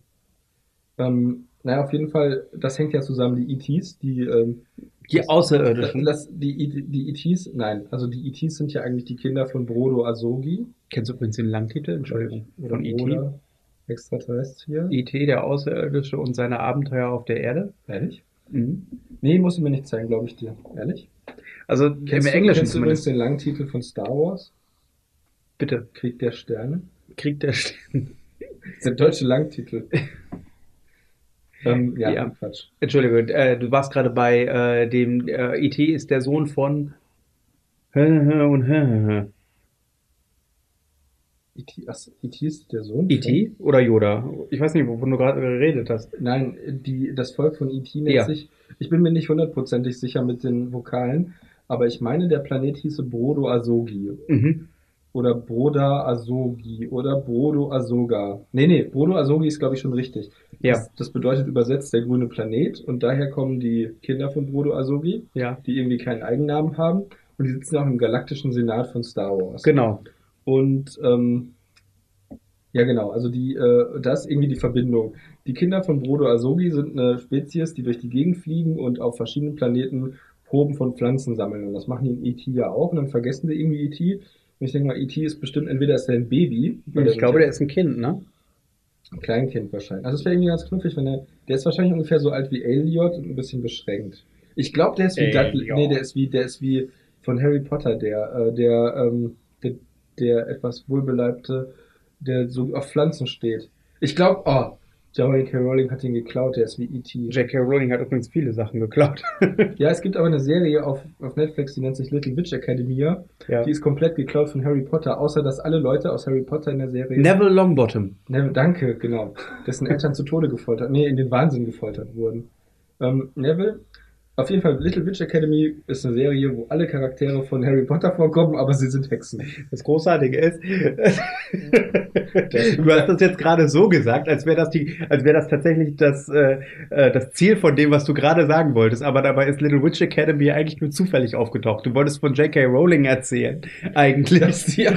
Ähm, naja, auf jeden Fall, das hängt ja zusammen, die E.T.s, die, ähm, Die Außerirdischen. das, die, E- die E.T.s, nein, also die E.T.s sind ja eigentlich die Kinder von Brodo Asogi. Kennst du übrigens den Langtitel? Entschuldigung. Oder Von E.T. Extraterrestrier. E.T., der Außerirdische und seine Abenteuer auf der Erde. Ehrlich? Mhm. Nee, muss ich mir nicht zeigen, glaube ich dir. Ehrlich? Also im Kennst du, Englischen kennst du übrigens zumindest. den Langtitel von Star Wars? Bitte. Krieg der Sterne? Krieg der Sterne. Das ist der deutsche Langtitel. ähm, ja, Ja. Quatsch. Entschuldigung, äh, du warst gerade bei äh, dem äh, E.T. ist der Sohn von und E.T. ach, E.T. ist der Sohn? E.T. oder Yoda? Ich weiß nicht, wovon du gerade geredet hast. Nein, die, das Volk von E.T. nennt Ja. sich, ich bin mir nicht hundertprozentig sicher mit den Vokalen, aber ich meine, der Planet hieße Brodo Asogi. Mhm. Oder Broda Asogi oder Brodo Asoga. Nee, nee, Brodo Asogi ist, glaube ich, schon richtig. Ja. Das, das bedeutet übersetzt der grüne Planet und daher kommen die Kinder von Brodo Asogi, Ja, die irgendwie keinen Eigennamen haben und die sitzen auch im galaktischen Senat von Star Wars. genau. Und ähm, ja, genau, also die, äh, das ist irgendwie die Verbindung. Die Kinder von Brodo Asogi sind eine Spezies, die durch die Gegend fliegen und auf verschiedenen Planeten Proben von Pflanzen sammeln. Und das machen die in E.T. ja auch. Und dann vergessen sie irgendwie E.T. Und ich denke mal, E.T. ist bestimmt, entweder ist er ein Baby, weil Ich glaube, der ist ein Kind, ne? ein Kleinkind wahrscheinlich. Also es wäre irgendwie ganz knuffig, wenn er, der ist wahrscheinlich ungefähr so alt wie Elliot und ein bisschen beschränkt. Ich glaube, der ist wie Dudley, nee, der ist wie, der ist wie von Harry Potter, der, äh, der, ähm, der, der etwas wohlbeleibte, der so auf Pflanzen steht. Ich glaube, oh, J.K. Rowling hat ihn geklaut, der ist wie E.T. J.K. Rowling hat übrigens viele Sachen geklaut. Ja, es gibt aber eine Serie auf, auf Netflix, die nennt sich Little Witch Academia. ja. Die ist komplett geklaut von Harry Potter, außer dass alle Leute aus Harry Potter in der Serie Neville Longbottom. Neville, danke, genau. Dessen Eltern zu Tode gefoltert, nee, in den Wahnsinn gefoltert wurden. Ähm, Neville, auf jeden Fall, Little Witch Academy ist eine Serie, wo alle Charaktere von Harry Potter vorkommen, aber sie sind Hexen. Das Großartige ist, du hast das jetzt gerade so gesagt, als wäre das die, als wäre das tatsächlich das, äh, äh, das Ziel von dem, was du gerade sagen wolltest. Aber dabei ist Little Witch Academy eigentlich nur zufällig aufgetaucht. Du wolltest von J.K. Rowling erzählen, eigentlich. Dass die,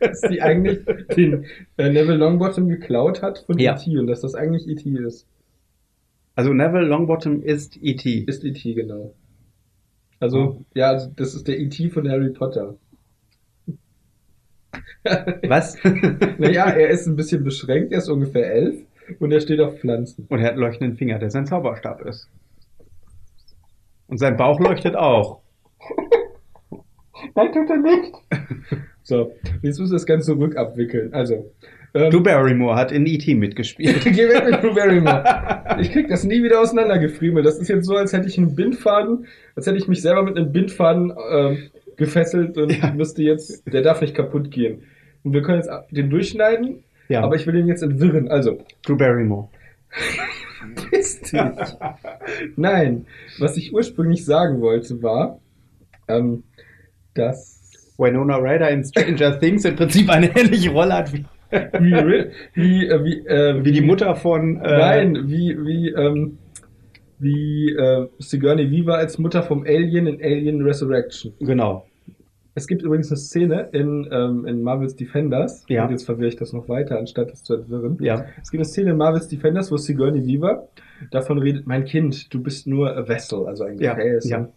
dass die eigentlich den äh, Neville Longbottom geklaut hat von Ja. E.T. und dass das eigentlich E.T. ist. Also Neville Longbottom ist E.T. Ist E.T. genau. Also, ja, also das ist der E.T. von Harry Potter. Was? Naja, er ist ein bisschen beschränkt, er ist ungefähr elf und er steht auf Pflanzen. Und er hat einen leuchtenden Finger, der sein Zauberstab ist. Und sein Bauch leuchtet auch. Nein, tut er nicht. So, jetzt müssen wir das Ganze rückabwickeln. Also, ähm, Drew Barrymore hat in E.T. mitgespielt. geh weg mit Drew Barrymore. Ich krieg das nie wieder auseinandergefriemelt. Das ist jetzt so, als hätte ich einen Bindfaden, als hätte ich mich selber mit einem Bindfaden ähm, gefesselt und Ja. müsste jetzt, der darf nicht kaputt gehen. Und wir können jetzt den durchschneiden, Ja, aber ich will den jetzt entwirren. Also, Drew Barrymore. Verpiss dich. Nein, was ich ursprünglich sagen wollte war, ähm, dass Winona Ryder in Stranger Things im Prinzip eine ähnliche Rolle hat wie, wie, wie, äh, wie, äh, wie die Mutter von. Äh, Nein, wie, wie, ähm, wie äh, Sigourney Weaver als Mutter vom Alien in Alien Resurrection. Genau. Es gibt übrigens eine Szene in, ähm, in Marvel's Defenders, Ja. und jetzt verwirre ich das noch weiter, anstatt es zu entwirren. Ja. Es gibt eine Szene in Marvel's Defenders, wo Sigourney Weaver davon redet, mein Kind, du bist nur a vessel, also ein Ja, Gefäß. ja.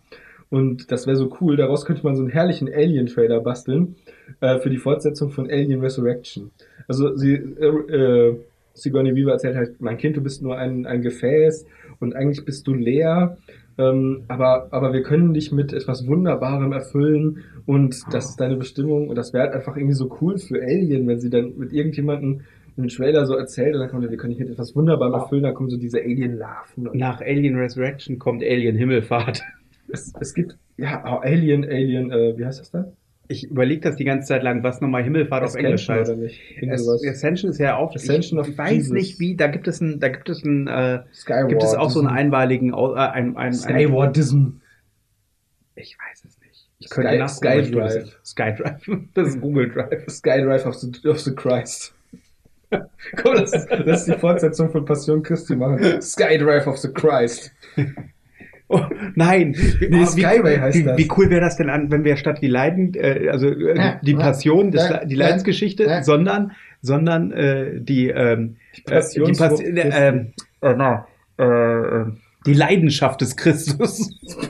Und das wäre so cool. Daraus könnte man so einen herrlichen Alien-Trailer basteln äh, für die Fortsetzung von Alien Resurrection. Also sie, äh, äh, Sigourney Weaver erzählt halt, mein Kind, du bist nur ein, ein Gefäß und eigentlich bist du leer. Ähm, aber, aber wir können dich mit etwas Wunderbarem erfüllen und das ist deine Bestimmung und das wäre halt einfach irgendwie so cool für Alien, wenn sie dann mit irgendjemandem einen Trailer so erzählt und dann kommt, wir können dich mit etwas Wunderbarem erfüllen, dann kommen so diese Alien-Larven. Nach Alien Resurrection kommt Alien Himmelfahrt. Es, es gibt, ja, oh, Alien, Alien, äh, wie heißt das da? Ich überlege das die ganze Zeit lang, was nochmal Himmelfahrt auf Englisch Ascension heißt. oder nicht? Es. Ascension ist ja auch. Ascension ich of weiß Jesus. nicht wie. Da gibt es ein, da gibt es ein, äh, Skyward. gibt es auch so einen Au- äh, ein, ein, ein, Skywardism. Ich weiß es nicht. Ich Sky- könnte ich SkyDrive. nicht. SkyDrive. Das ist Google Drive. Skydrive of the, of the Christ. Komm, das ist, das ist die Fortsetzung von Passion Christi machen. Skydrive of the Christ. Oh, nein. Nee, Skyway heißt wie, das. Wie cool wäre das denn an, wenn wir statt die Leiden, äh, also äh, Ja, die ja, Passion, des, ja, die ja, Leidensgeschichte, ja. sondern, sondern äh, die, ähm, Die äh, die, Pas äh, äh, äh, äh, die Leidenschaft des Christus.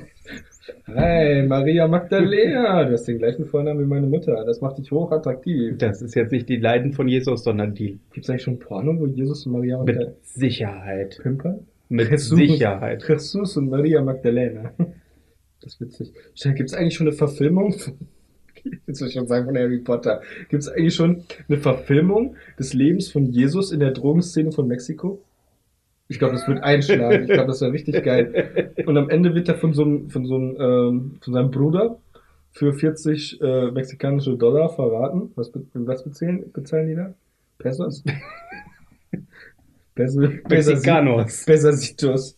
Hey, Maria Magdalena. Du hast den gleichen Vornamen wie meine Mutter. Das macht dich hochattraktiv. Das ist jetzt nicht die Leiden von Jesus, sondern die Gibt es eigentlich schon Porno, wo Jesus und Maria Magdalena mit Sicherheit. pimpern? Mit Jesus. Sicherheit. Jesus und Maria Magdalena. Das ist witzig. Gibt es eigentlich schon eine Verfilmung? Jetzt will ich schon sagen von Harry Potter. Gibt es eigentlich schon eine Verfilmung des Lebens von Jesus in der Drogenszene von Mexiko? Ich glaube, das wird einschlagen. Ich glaube, das wäre richtig geil. Und am Ende wird er von so einem, von so einem, ähm, von seinem Bruder für 40 äh, mexikanische Dollar verraten. Was, was bezahlen, bezahlen die da? Pesos? Peso, Mexicanos. Pesasitos.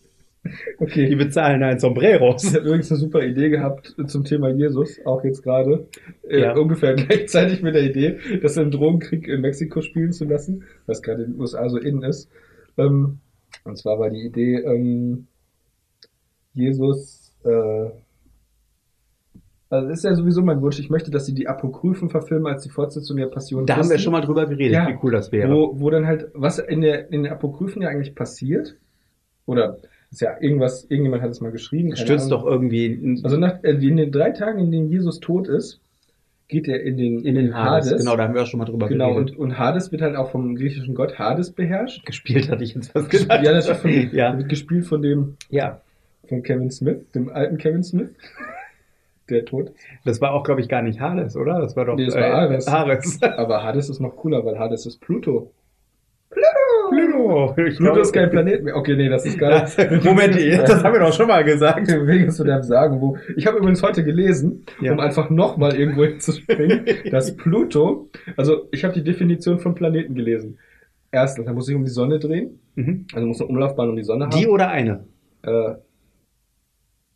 Okay. Die bezahlen ein Sombreros. Ich habe übrigens eine super Idee gehabt zum Thema Jesus, auch jetzt gerade. Äh, Ja. Ungefähr gleichzeitig mit der Idee, das im Drogenkrieg in Mexiko spielen zu lassen, was gerade in den USA so innen ist. Ähm, und zwar war die Idee, ähm, Jesus, äh, also das ist ja sowieso mein Wunsch, ich möchte, dass sie die Apokryphen verfilmen als die Fortsetzung der Passion Da haben wir Christi. schon mal drüber geredet, Ja. wie cool das wäre. Wo, wo dann halt, was in, der, in den Apokryphen ja eigentlich passiert, oder ist ja irgendwas, irgendjemand hat es mal geschrieben. Stürzt Ahnung. doch irgendwie in, Also nach, äh, in den drei Tagen, in denen Jesus tot ist, geht er in den, in den Hades. Genau, da haben wir auch schon mal drüber Genau, geredet. und, und Hades wird halt auch vom griechischen Gott Hades beherrscht. Gespielt hatte ich jetzt was Ja, gesagt. natürlich von, ja. wird gespielt von dem, ja, von Kevin Smith, dem alten Kevin Smith, der ist. das war auch, glaube ich, gar nicht Hades, oder? Das war doch Nee, das war Ares. Ares. Aber Hades ist noch cooler, weil Hades ist Pluto. Pluto. Ich Pluto ist kein glaube- Planet mehr. Okay, nee, das ist gar nicht. Moment, das haben wir doch schon mal gesagt. Wegen zu deinem Sagen, wo. Ich habe übrigens heute gelesen, Ja. um einfach nochmal irgendwo hinzuspringen, dass Pluto, also ich habe die Definition von Planeten gelesen. Erstens, er muss sich um die Sonne drehen, Mhm. also muss eine Umlaufbahn um die Sonne haben. Die oder eine? Äh,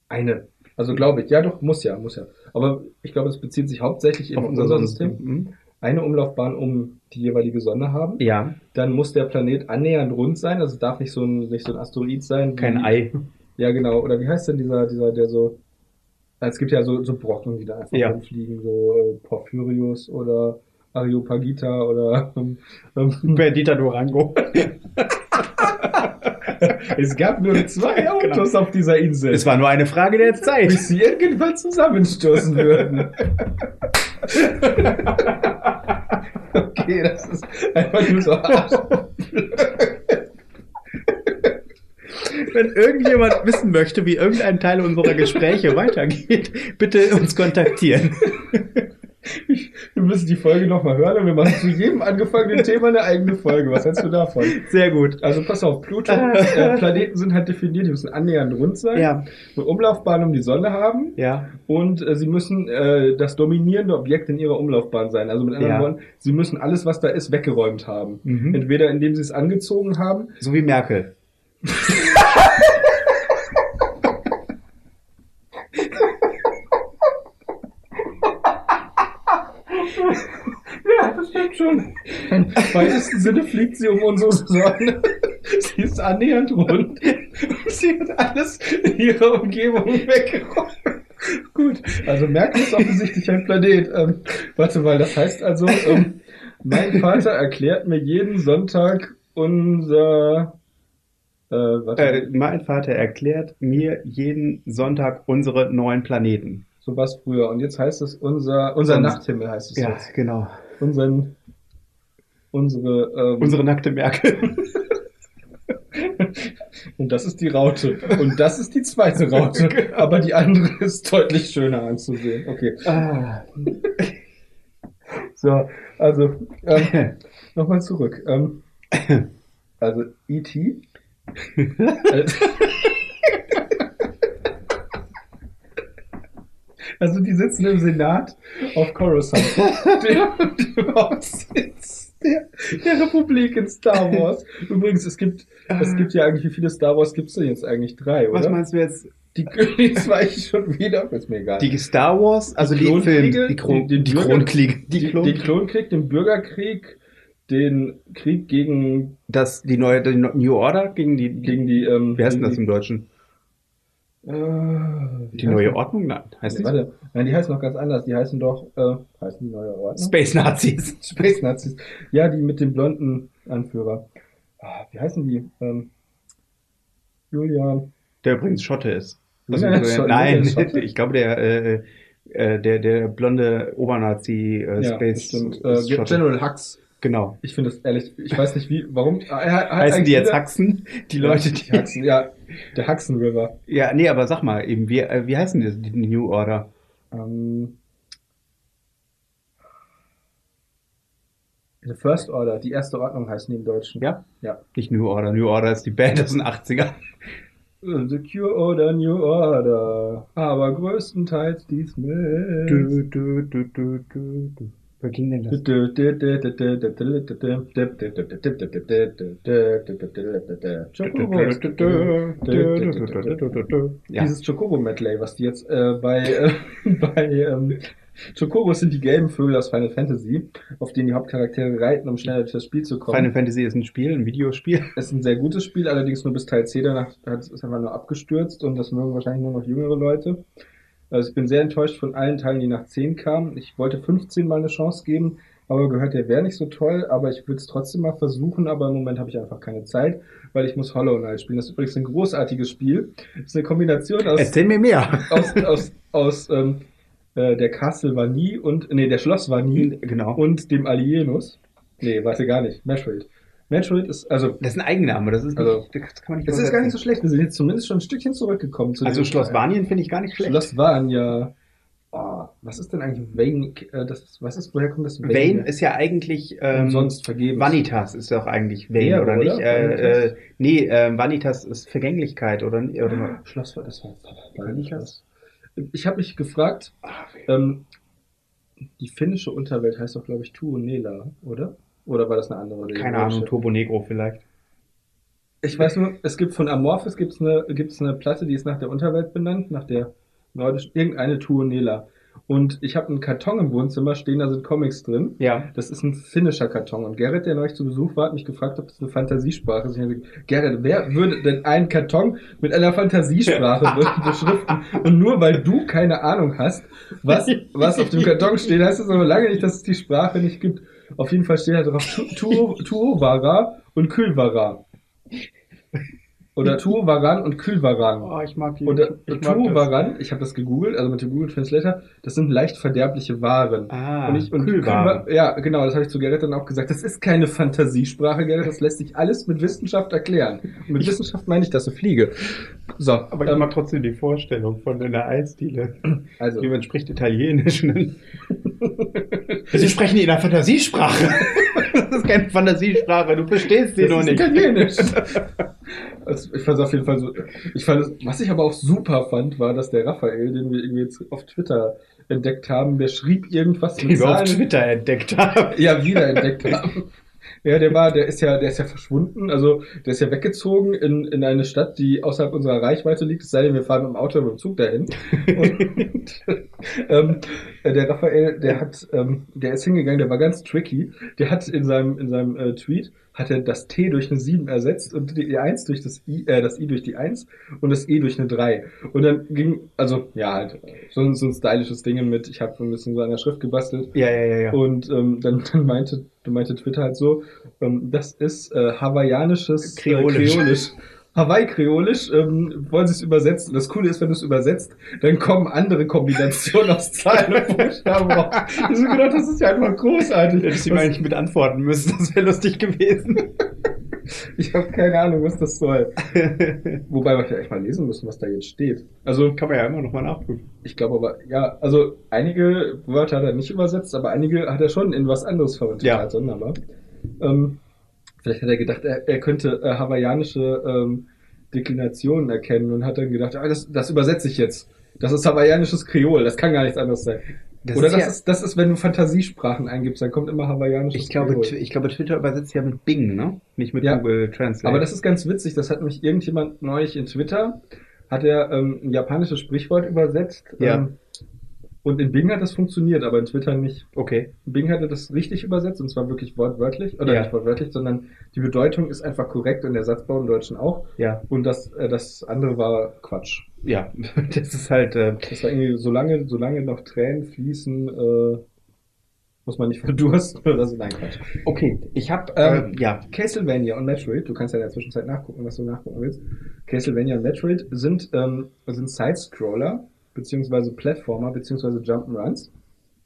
eine. Also glaube ich, ja doch, muss ja, muss ja. Aber ich glaube, es bezieht sich hauptsächlich eben auf unser Sonnensystem. Mhm. Eine Umlaufbahn um die jeweilige Sonne haben. Ja, Dann muss der Planet annähernd rund sein, also es darf nicht so ein, nicht so ein Asteroid sein. wie- kein Ei. Ja, genau. Oder wie heißt denn dieser, dieser, der so. Es gibt ja so, so Brocken, die da einfach Ja. rumfliegen, so äh, Porphyrius oder Areopagita oder ähm, ähm, Perdita Durango. es gab nur zwei Autos auf dieser Insel, Es war nur eine Frage der Zeit. bis sie irgendwann zusammenstoßen würden. okay, das ist einfach nur so. Wenn irgendjemand wissen möchte, wie irgendein Teil unserer Gespräche weitergeht, bitte uns kontaktieren. Wir müssen die Folge nochmal hören und wir machen zu jedem angefangenen Thema eine eigene Folge. Was hältst du davon? Sehr gut. Also pass auf, Pluto, äh, Planeten sind halt definiert, die müssen annähernd rund sein, Ja, eine Umlaufbahn um die Sonne haben ja. und äh, sie müssen äh, das dominierende Objekt in ihrer Umlaufbahn sein. Also mit anderen Ja. Worten, sie müssen alles, was da ist, weggeräumt haben. Mhm. Entweder indem sie es angezogen haben, So wie Merkel. Ja, das stimmt schon. Im weitesten Sinne fliegt sie um unsere Sonne. Sie ist annähernd rund. Sie hat alles in ihrer Umgebung weggeräumt. Gut, also Merkel ist offensichtlich ein Planet. Ähm, warte mal, das heißt also, ähm, mein Vater erklärt mir jeden Sonntag unser Äh, Äh, mein Vater erklärt mir jeden Sonntag unsere neuen Planeten. so was früher. Und jetzt heißt es unser, unser Nachthimmel heißt es Ja, jetzt. genau. Unseren, unsere, ähm, Unsere nackte Merkel. und das ist die Raute. Und das ist die zweite Raute. Aber die andere ist deutlich schöner anzusehen. Okay. ah. So, also, ähm, nochmal zurück. Ähm, also, E.T. Also- die sitzen im Senat auf Coruscant, dem, dem Hauptsitz der, der Republik in Star Wars. Übrigens, es gibt, es gibt ja eigentlich, wie viele Star Wars gibt es denn jetzt eigentlich? Drei, oder? Was meinst du jetzt? Die Königsweiche schon wieder? Ist mir egal. Die Star Wars, also die, Klonkriege, Film, die, Kron die- die die Bürger- Kronkriege, die die, Klon den Klonkrieg, den Bürgerkrieg, den Krieg gegen, das, die neue die New Order gegen die, gegen die, ähm, wie heißt denn das im Deutschen? Die, äh, Die neue? Ordnung? Nein, heißt Nee, die? warte, nein, die heißen noch ganz anders. Die heißen doch, äh, heißen die neue Ordnung? Space Nazis. Space Nazis. Ja, die mit dem blonden Anführer. Ah, wie heißen die? Ähm, Julian. Der übrigens Schotte ist. Also, Ja, äh, Schotte, nein, Schotte? ich glaube, der, äh, äh, der, der blonde Obernazi äh, Ja, Space bestimmt. ist Äh, Schotte. General Hux. Genau. Ich finde das ehrlich, ich weiß nicht wie, warum. Ah, er Heißen die jetzt Haxen? Die Leute, die. Huxen, ja, der Huxen River. Ja, nee, aber sag mal eben, wie, äh, wie heißen die, die New Order? Ähm, The First Order, die erste Ordnung heißen die im Deutschen. Ja? Ja. Nicht New Order. New Order ist die Band aus den 80ern. The Cure Order, New Order, aber größtenteils die Smiths. Du, du, du, du, du, du. Wer ging denn das? Ja. Dieses Chocobo-Medley, was die jetzt äh, bei, äh, bei ähm, Chocobos sind die gelben Vögel aus Final Fantasy, auf denen die Hauptcharaktere reiten, um schneller durch das Spiel zu kommen. Final Fantasy ist ein Spiel, ein Videospiel. Es ist ein sehr gutes Spiel, allerdings nur bis Teil 10, danach hat es einfach nur abgestürzt und das mögen wahrscheinlich nur noch jüngere Leute. Also ich bin sehr enttäuscht von allen Teilen, die nach 10 kamen. Ich wollte 15 mal eine Chance geben, aber gehört, der wäre nicht so toll, aber ich würde es trotzdem mal versuchen, aber im Moment habe ich einfach keine Zeit, weil ich muss Hollow Knight spielen. Das ist übrigens ein großartiges Spiel. Das ist eine Kombination aus, Erzähl mir mehr. aus, aus, aus ähm, äh, der Castlevanie und, nee, der Schlossvanie Genau. und dem Alienus. Nee, warte gar nicht. Metroid. Metroid ist, also, Das ist ein Eigenname, das ist Also, nicht, das kann man nicht es ist gar nicht so schlecht. Wir sind jetzt zumindest schon ein Stückchen zurückgekommen zu Also dem Schloss. Vanien finde ich gar nicht schlecht. Schloss Vanya. Oh, was ist denn eigentlich Vane? Äh, das ist, was ist, woher kommt das Vane ist ja eigentlich ähm, umsonst vergeben. Vanitas ist doch eigentlich Vane, Wäre, oder oder? nicht? Äh, Vanitas? äh, nee, äh, Vanitas ist Vergänglichkeit, oder? oder Schloss, das war Vanitas? Ich habe mich gefragt, ähm, die finnische Unterwelt heißt doch, glaube ich, Tuonela, oder? Oder war das eine andere? Keine Ahnung, Turbo Negro vielleicht. Ich weiß nur, es gibt von Amorphis gibt's eine, gibt's eine Platte, die ist nach der Unterwelt benannt, nach der nordischen, irgendeine Tuonela. Und ich habe einen Karton im Wohnzimmer stehen, da sind Comics drin. Ja. Das ist ein finnischer Karton. Und Gerrit, der neulich zu Besuch war, hat mich gefragt, ob das eine Fantasiesprache ist. Ich habe gesagt, Gerrit, wer würde denn einen Karton mit einer Fantasiesprache be- beschriften? Und nur weil du keine Ahnung hast, was, was auf dem Karton steht, heißt das aber lange nicht, dass es die Sprache nicht gibt. Auf jeden Fall steht da drauf Tu- Tu- Tuovara und Külvara. Oder Tuovaran und Külvaran. Oh, ich mag die. Und äh, ich. Tuovaran, ich habe das gegoogelt, also mit dem Google Translator, das sind leicht verderbliche Waren. Ah, Und ich, und Kühlwaren. Kühlwa- Ja, genau, das habe ich zu Gerrit dann auch gesagt. Das ist keine Fantasiesprache, Gerrit, das lässt sich alles mit Wissenschaft erklären. Und mit Wissenschaft meine ich, dass ich fliege. So, Aber ich ähm, mag trotzdem die Vorstellung von einer Eisdiele. also, Jemand spricht Italienisch. dann- Sie sprechen in einer Fantasiesprache. Das ist keine Fantasiesprache, du verstehst sie das noch ist nicht. Italienisch. Also, ich fand es auf jeden Fall so. Ich fand was ich aber auch super fand, war, dass der Raphael, den wir irgendwie jetzt auf Twitter entdeckt haben, der schrieb irgendwas Die wir auf Twitter entdeckt haben. ja, wieder entdeckt haben. Ja, der war, der ist ja, der ist ja verschwunden, also der ist ja weggezogen in, in eine Stadt, die außerhalb unserer Reichweite liegt, es sei denn, wir fahren mit dem Auto oder mit dem Zug dahin. Und, ähm, der Raphael, der hat, ähm, der ist hingegangen, der war ganz tricky. Der hat in seinem, in seinem äh, Tweet hat er das T durch eine 7 ersetzt und die 1 durch das I, äh, das I durch die 1 und das E durch eine 3. Und dann ging, also, ja, halt, so, ein- so ein stylisches Ding mit, ich habe ein bisschen so an der Schrift gebastelt. Ja, ja, ja, ja. Und ähm, dann, dann meinte, meinte Twitter halt so, ähm, das ist äh, hawaiianisches äh, Kreolisch. Kreolisch. Hawaii-Kreolisch ähm, wollen sie es übersetzen. Das Coole ist, wenn du es übersetzt, dann kommen andere Kombinationen aus Zahlen und Buchstaben raus. Ich habe gedacht, das ist ja einfach großartig. Hätte ich ihm eigentlich mit antworten müssen, das wäre lustig gewesen. Ich habe keine Ahnung, was das soll. Wobei wir vielleicht mal lesen müssen, was da jetzt steht. Also Kann man ja immer noch mal nachprüfen. ich glaube aber, ja, also einige Wörter hat er nicht übersetzt, aber einige hat er schon in was anderes verwendet. Ja. als sonderbar. Ähm, vielleicht hat er gedacht, er, er könnte äh, hawaiianische ähm, Deklinationen erkennen und hat dann gedacht, ah, das, das übersetze ich jetzt. Das ist hawaiianisches Kreol, das kann gar nichts anderes sein. Das Oder ist das, ja- ist, das ist, wenn du Fantasiesprachen eingibst, dann kommt immer hawaiianisches Ich glaube, Kreol. Ich glaube, Twitter übersetzt ja mit Bing, ne? Nicht mit Ja. Google Translate. Aber das ist ganz witzig, das hat mich irgendjemand neulich in Twitter, hat er ähm, ein japanisches Sprichwort übersetzt. Ja. Ähm, und in Bing hat das funktioniert, aber in Twitter nicht. okay. Bing hatte das richtig übersetzt und zwar wirklich wortwörtlich, oder Ja. nicht wortwörtlich, sondern die Bedeutung ist einfach korrekt und der Satzbau im Deutschen auch. Ja, Und das, äh, das andere war Quatsch. ja. Das ist halt. Äh, Das war irgendwie, solange, solange noch Tränen fließen, äh, muss man nicht verdursten oder so. Nein, Quatsch. okay, ich habe. Ähm, äh, ja. Castlevania und Metroid, du kannst ja in der Zwischenzeit nachgucken, was du nachgucken willst. Castlevania und Metroid sind, ähm, sind Side-Scroller, beziehungsweise Plattformer, beziehungsweise Jump'n'Runs.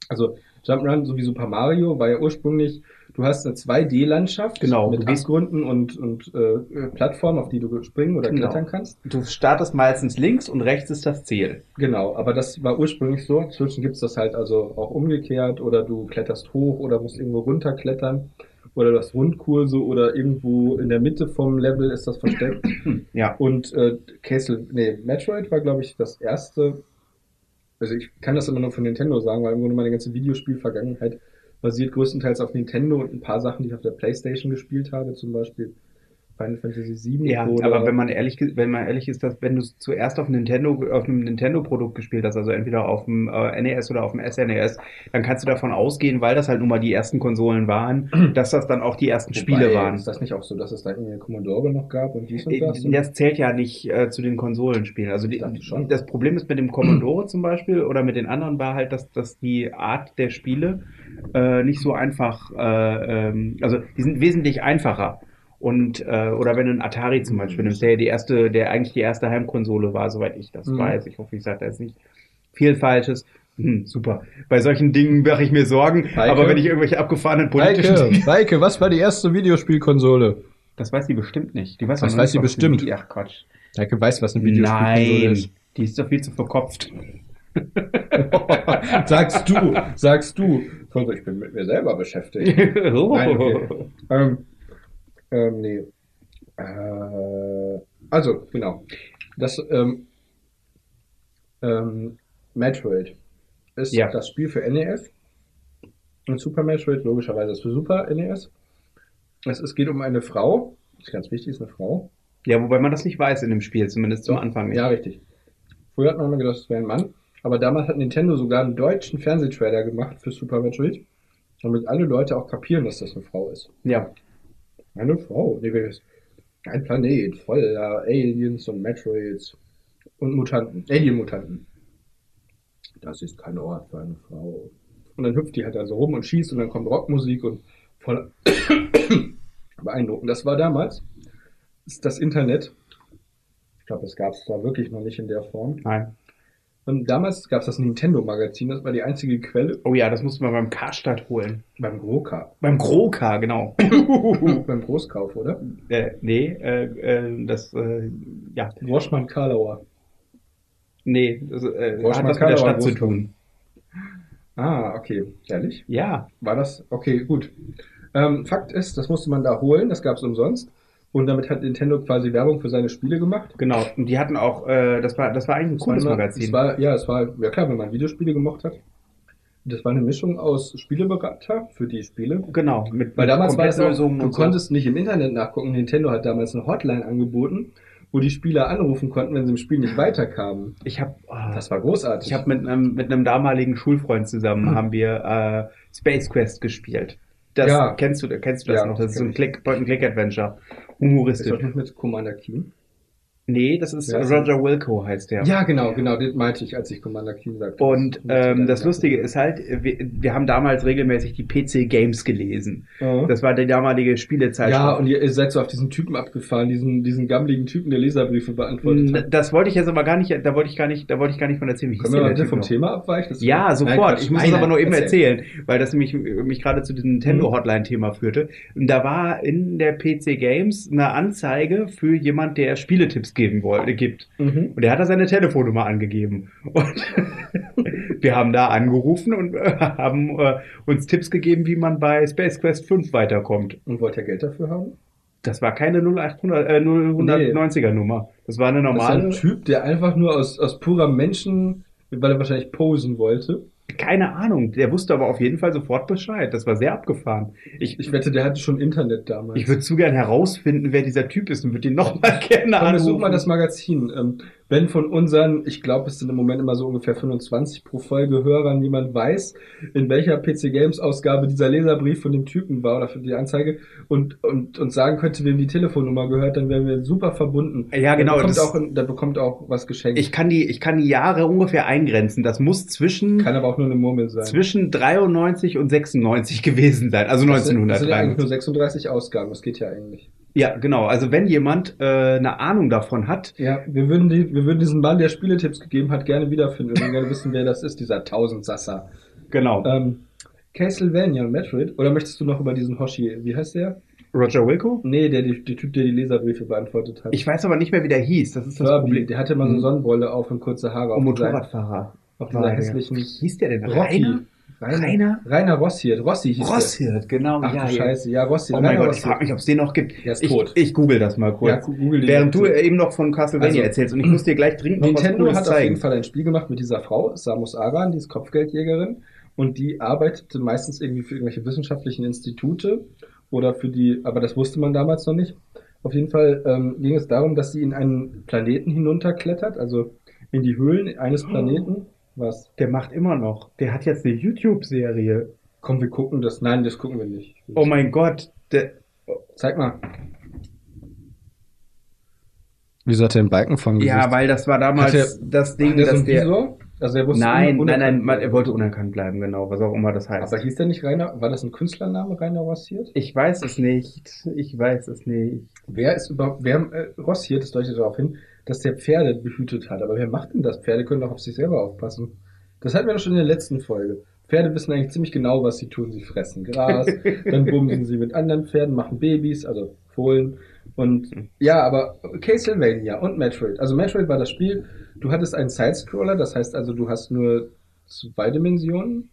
Also Jump'n'Run, so wie Super Mario, war ja ursprünglich, du hast eine 2D-Landschaft Genau, mit Abgründen und, und äh, Plattformen, auf die du springen oder Genau. klettern kannst. Du startest meistens links und rechts ist das Ziel. Genau, aber das war ursprünglich so. Inzwischen gibt's das halt also auch umgekehrt oder du kletterst hoch oder musst irgendwo runterklettern oder du hast Rundkurse oder irgendwo in der Mitte vom Level ist das versteckt. Ja. Und äh, Castle, nee, Metroid war glaube ich das erste. Also ich kann das immer nur von Nintendo sagen, weil im Grunde meine ganze Videospielvergangenheit basiert größtenteils auf Nintendo und ein paar Sachen, die ich auf der Playstation gespielt habe, zum Beispiel Final Fantasy VII Ja, oder aber wenn man ehrlich, wenn man ehrlich ist, dass wenn du es zuerst auf Nintendo, auf einem Nintendo-Produkt gespielt hast, also entweder auf dem äh, NES oder auf dem SNES, dann kannst du davon ausgehen, weil das halt nun mal die ersten Konsolen waren, dass das dann auch die ersten Spiele Wobei, waren. Ist das nicht auch so, dass es da irgendwie Commodore noch gab und dies und Äh, das? Das zählt ja nicht äh, zu den Konsolenspielen. Also die, das Problem ist mit dem Commodore zum Beispiel oder mit den anderen war halt, dass, dass die Art der Spiele äh, nicht so einfach, äh, ähm, also die sind wesentlich einfacher. Und äh, oder wenn du einen Atari zum Beispiel nimmst, der ja die erste, der eigentlich die erste Heimkonsole war, soweit ich das Mhm. weiß. Ich hoffe, ich sage da jetzt nicht viel Falsches. Hm, super. Bei solchen Dingen mache ich mir Sorgen, Heike? aber wenn ich irgendwelche abgefahrenen politischen Heike. Heike, was war die erste Videospielkonsole? Das weiß die bestimmt nicht. Die weiß Das weiß sie bestimmt. die- Ach Quatsch. Heike weiß, was eine Nein, die ist doch viel zu verkopft. sagst du, sagst du. Ich bin mit mir selber beschäftigt. Nein, okay. ähm, ähm, nee. Äh, also, genau. Das, ähm, ähm, Metroid ist Ja. das Spiel für NES. Und Super Metroid, logischerweise, ist für Super NES. Es, es geht um eine Frau. Das ist ganz wichtig, ist eine Frau. Ja, wobei man das nicht weiß in dem Spiel, zumindest zum Doch, Anfang nicht. Ja, richtig. Früher hat man immer gedacht, es wäre ein Mann. Aber damals hat Nintendo sogar einen deutschen Fernsehtrailer gemacht für Super Metroid. Damit alle Leute auch kapieren, dass das eine Frau ist. Ja. Eine Frau. Ein Planet voller Aliens und Metroids und Mutanten. Alien-Mutanten. Das ist kein Ort für eine Frau. Und dann hüpft die halt also rum und schießt und dann kommt Rockmusik und voll beeindruckend. Das war damals das Internet. Ich glaube, das gab es da wirklich noch nicht in der Form. Nein. Und damals gab es das Nintendo-Magazin, das war die einzige Quelle Oh ja, das musste man beim Karstadt holen. beim Groka. Beim Kroka, genau. beim Großkauf, oder? äh, nee, äh, äh, das, äh, ja, Groschmann Karlauer. nee, das äh, hat was mit der Stadt zu tun. Ah, okay. Ehrlich? Ja, War das? Okay, gut. Ähm, Fakt ist, das musste man da holen, das gab es umsonst. Und damit hat Nintendo quasi Werbung für seine Spiele gemacht. genau. Und die hatten auch, äh, das war, das war eigentlich ein cooles Magazin. Es war, ja, es war, ja klar, wenn man Videospiele gemocht hat. Das war eine Mischung aus Spieleberater für die Spiele. genau. Mit, Weil damals war es auch, Komplettlösungen du so. konntest nicht im Internet nachgucken. Nintendo hat damals eine Hotline angeboten, wo die Spieler anrufen konnten, wenn sie im Spiel nicht weiterkamen. Ich habe, Das war großartig. ich habe mit einem mit einem damaligen Schulfreund zusammen Hm. haben wir äh, Space Quest gespielt. Das Ja. kennst du, kennst du das Ja, noch? Das ist so ein kenn ich. Click, Point-and-Click-Adventure. ist das Humoristisch. nicht mit Commander Keen? Nee, das ist ist Roger Wilco heißt der. Ja, genau, genau, den meinte ich, als ich Commander Keen sagte. Und ähm, das Lustige ist, halt, wir, wir haben damals regelmäßig die PC Games gelesen. Das war die damalige Spielezeit. ja, und ihr, seid so auf diesen Typen abgefahren, diesen, diesen gammeligen Typen, der Leserbriefe beantwortet hat. das wollte ich jetzt aber gar nicht, da wollte ich gar nicht, da wollte ich gar nicht von erzählen. Wie Können wir bitte vom noch? Thema abweichen? Das Ja, Nein, sofort. Quatsch. ich muss Nein, es aber nein, nur eben erzähl. erzählen, weil das mich, mich gerade zu diesem Nintendo Mhm. Hotline-Thema führte. Und da war in der PC Games eine Anzeige für jemand, der Spieletipps geben wollte, gibt. Mhm. Und er hat da seine Telefonnummer angegeben. Und wir haben da angerufen und äh, haben äh, uns Tipps gegeben, wie man bei Space Quest 5 weiterkommt. Und wollt ihr Geld dafür haben? Das war keine 0800, äh, 090er Nummer. Das war eine Das ist normale. ein Typ, der einfach nur aus, aus purer Menschen, weil er wahrscheinlich posen wollte. Keine Ahnung. Der wusste aber auf jeden Fall sofort Bescheid. Das war sehr abgefahren. Ich, Ich wette, der hatte schon Internet damals. ich würde zu gern herausfinden, wer dieser Typ ist und würde ihn noch mal gerne Komm, wir suchen mal anrufen. das Magazin. Ähm, wenn von unseren, ich glaube, es sind im Moment immer so ungefähr 25 pro Folge Hörern, niemand weiß, in welcher PC Games Ausgabe dieser Leserbrief von dem Typen war oder für die Anzeige und, und, und sagen könnte, wem die Telefonnummer gehört, dann wären wir super verbunden. Ja, genau, Der bekommt, auch, der bekommt auch was geschenkt. Ich kann die, ich kann die Jahre ungefähr eingrenzen. Das muss zwischen, kann aber auch nur eine Murmel sein. zwischen 93 und 96 gewesen sein. Also Das sind- Das sind ja eigentlich nur 1993. 36 Ausgaben, das geht ja eigentlich. Ja, genau. Also wenn jemand äh, eine Ahnung davon hat, Ja, wir würden, die, wir würden diesen Mann, der Spieletipps gegeben hat, gerne wiederfinden. Wir würden gerne wissen, wer das ist, dieser Tausendsasser. genau. Ähm, Castlevania und Metroid? Oder möchtest du noch über diesen Hoshi, wie heißt der? Roger Wilco? Nee, der, der, der Typ, der die Leserbriefe beantwortet hat. Ich weiß aber nicht mehr, wie der hieß. Das ist das Furby, Problem. der hatte immer so Mhm. Sonnenbrille auf und kurze Haare. Oh, auf dieser, Motorradfahrer. auf dieser War der. hässlichen- Wie hieß der denn? Rocky. Rainer? Rainer? Rainer? Rainer Rossiert. Rossi hieß Rosshirt, genau. Ach ja, du. Scheiße, ja, Rossiert. Oh mein Rainer Gott, ich Rossiert. frage mich, ob es den noch gibt. Der ist ich, tot. Ich google das mal kurz. Ja, Während du eben noch von Castlevania Also, erzählst und ich muss dir gleich dringend noch was Nintendo Cooles hat auf jeden zeigen. Fall ein Spiel gemacht mit dieser Frau, Samus Aran, die ist Kopfgeldjägerin und die arbeitete meistens irgendwie für irgendwelche wissenschaftlichen Institute oder für die, aber das wusste man damals noch nicht. Auf jeden Fall ähm, ging es darum, dass sie in einen Planeten hinunterklettert, also in die Höhlen eines Planeten. Was? Der macht immer noch. Der hat jetzt eine YouTube-Serie. Komm, wir gucken das. Nein, das gucken wir nicht. Oh mein Gott. Der, Zeig mal. Wieso hat er einen Balken vom ja, weil das war damals der- das Ding, der so dass der. Visor? Also er wusste Nein, nein, nein, man, er wollte unerkannt bleiben, genau, was auch immer das heißt. Aber hieß der nicht Rainer? War das ein Künstlername, Rainer Rossiert? ich weiß es nicht. Ich weiß es nicht. Wer ist überhaupt, wer äh, Rossiert, das deutet darauf hin, dass der Pferde behütet hat. Aber wer macht denn das? Pferde können doch auf sich selber aufpassen. Das hatten wir doch schon in der letzten Folge. Pferde wissen eigentlich ziemlich genau, was sie tun. Sie fressen Gras, dann bumsen sie mit anderen Pferden, machen Babys, also Fohlen. Und ja, aber Castlevania und Metroid. Also Metroid war das Spiel, du hattest einen Sidescroller, das heißt also, du hast nur zwei Dimensionen.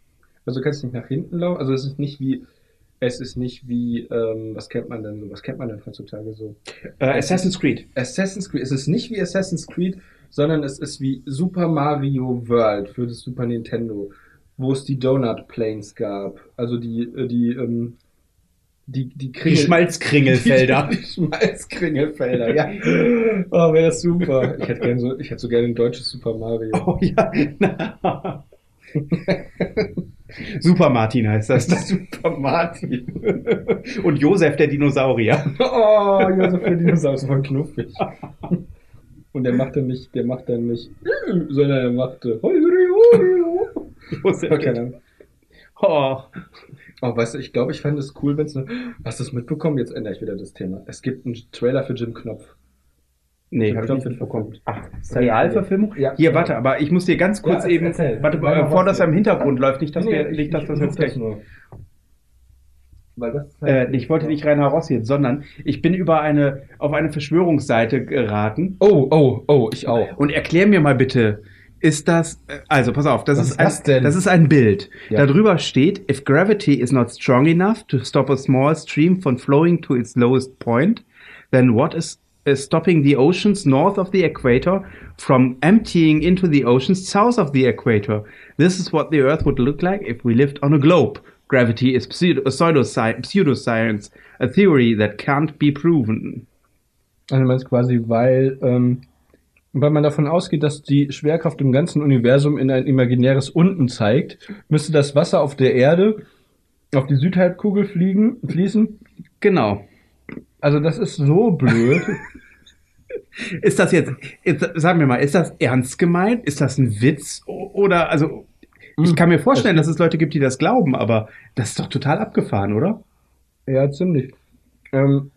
Also du kannst nicht nach hinten laufen. Also es ist nicht wie, es ist nicht wie, ähm, was kennt man denn so? Was kennt man denn heutzutage so? Äh, Assassin's Creed. Assassin's Creed. Es ist nicht wie Assassin's Creed, sondern es ist wie Super Mario World für das Super Nintendo, wo es die Donut Plains gab. Also die, äh, die, ähm, die, die Die Kringel- Schmalzkringelfelder. Die, die Schmalzkringelfelder, ja. Oh, wäre das super. Ich hätte, so, ich hätte so gerne ein deutsches Super Mario. Oh ja. Super Martin heißt das. Super Martin. Und Josef der Dinosaurier. Oh, Josef der Dinosaurier ist voll knuffig. Und der macht dann nicht, der macht dann nicht, sondern er machte. Josef Okay, oh. Oh, weißt du, ich glaube, ich fände es cool, wenn es. Hast du es mitbekommen? Jetzt ändere ich wieder das Thema. Es gibt einen Trailer für Jim Knopf. Nee, Jim hab ich nicht mitbekommen. Ach, Realverfilmung? Ja. Hier, warte, aber ich muss dir ganz kurz Ja, eben, erzähl. warte, Rainer bevor das im Hintergrund läuft, nicht, dass Nee, wir, ich- nicht, dass ich- das jetzt gleich. Weil das äh, ich wollte nicht Rainer Ross jetzt, sondern ich bin über eine, auf eine Verschwörungsseite geraten Oh, oh, oh, ich auch. und erklär mir mal bitte, ist das, äh, also pass auf, das Was ist, ein, das denn? das ist ein Bild. Ja. Darüber steht, if gravity is not strong enough to stop a small stream from flowing to its lowest point, then what is stopping the oceans north of the equator from emptying into the oceans south of the equator? This is what the earth would look like if we lived on a globe. Gravity is pseudo- pseudosci- pseudoscience, a theory that can't be proven. Also du meinst quasi, weil, ähm, weil man davon ausgeht, dass die Schwerkraft im ganzen Universum in ein imaginäres Unten zeigt, müsste das Wasser auf der Erde auf die Südhalbkugel fliegen, fließen. Genau. Also das ist so blöd. Ist das jetzt, jetzt, sag mir mal, ist das ernst gemeint? Ist das ein Witz? Oder, also, ich kann mir vorstellen, dass es Leute gibt, die das glauben, aber das ist doch total abgefahren, oder? Ja, ziemlich. Ähm,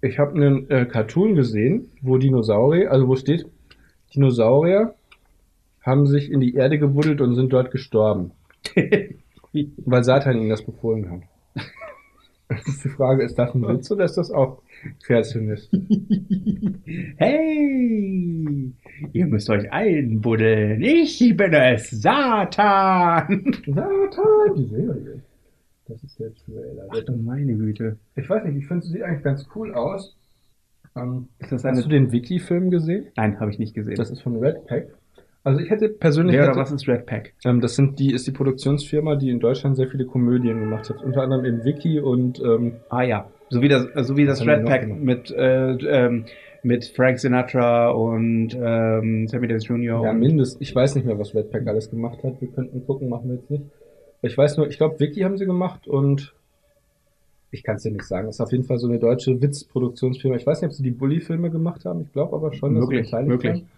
ich habe einen äh, Cartoon gesehen, wo Dinosaurier, also wo steht, Dinosaurier haben sich in die Erde gebuddelt und sind dort gestorben, weil Satan ihnen das befohlen hat. Die Frage, ist das ein Witz oder ist das auch Kreationist? Hey, ihr müsst euch einbuddeln. Ich bin es, Satan. Satan, die Serie. Das ist der Trailer. Ach du meine Güte. Ich weiß nicht, ich finde, sie sieht eigentlich ganz cool aus. Ähm, Ist das hast du den Wiki-Film gesehen? Nein, habe ich nicht gesehen. Das ist von Red Pack. Also ich hätte persönlich Wer oder hätte, was ist Red Pack? Ähm, das sind die, ist die Produktionsfirma, die in Deutschland sehr viele Komödien gemacht hat. Unter anderem in Wiki und ähm, Ah ja, so wie das, so wie das haben Red Pack mit, äh, ähm, mit Frank Sinatra und ähm, Sammy Davis Jr. ja, und mindest, ich weiß nicht mehr, was Red Pack alles gemacht hat. Wir könnten gucken, machen wir jetzt nicht. Ich weiß nur, ich glaube, Wiki haben sie gemacht und ich kann es dir nicht sagen. Das ist auf jeden Fall so eine deutsche Witzproduktionsfirma. Ich weiß nicht, ob sie die Bully-Filme gemacht haben. Ich glaube aber schon, dass sie Möglich, beteiligt möglich. waren.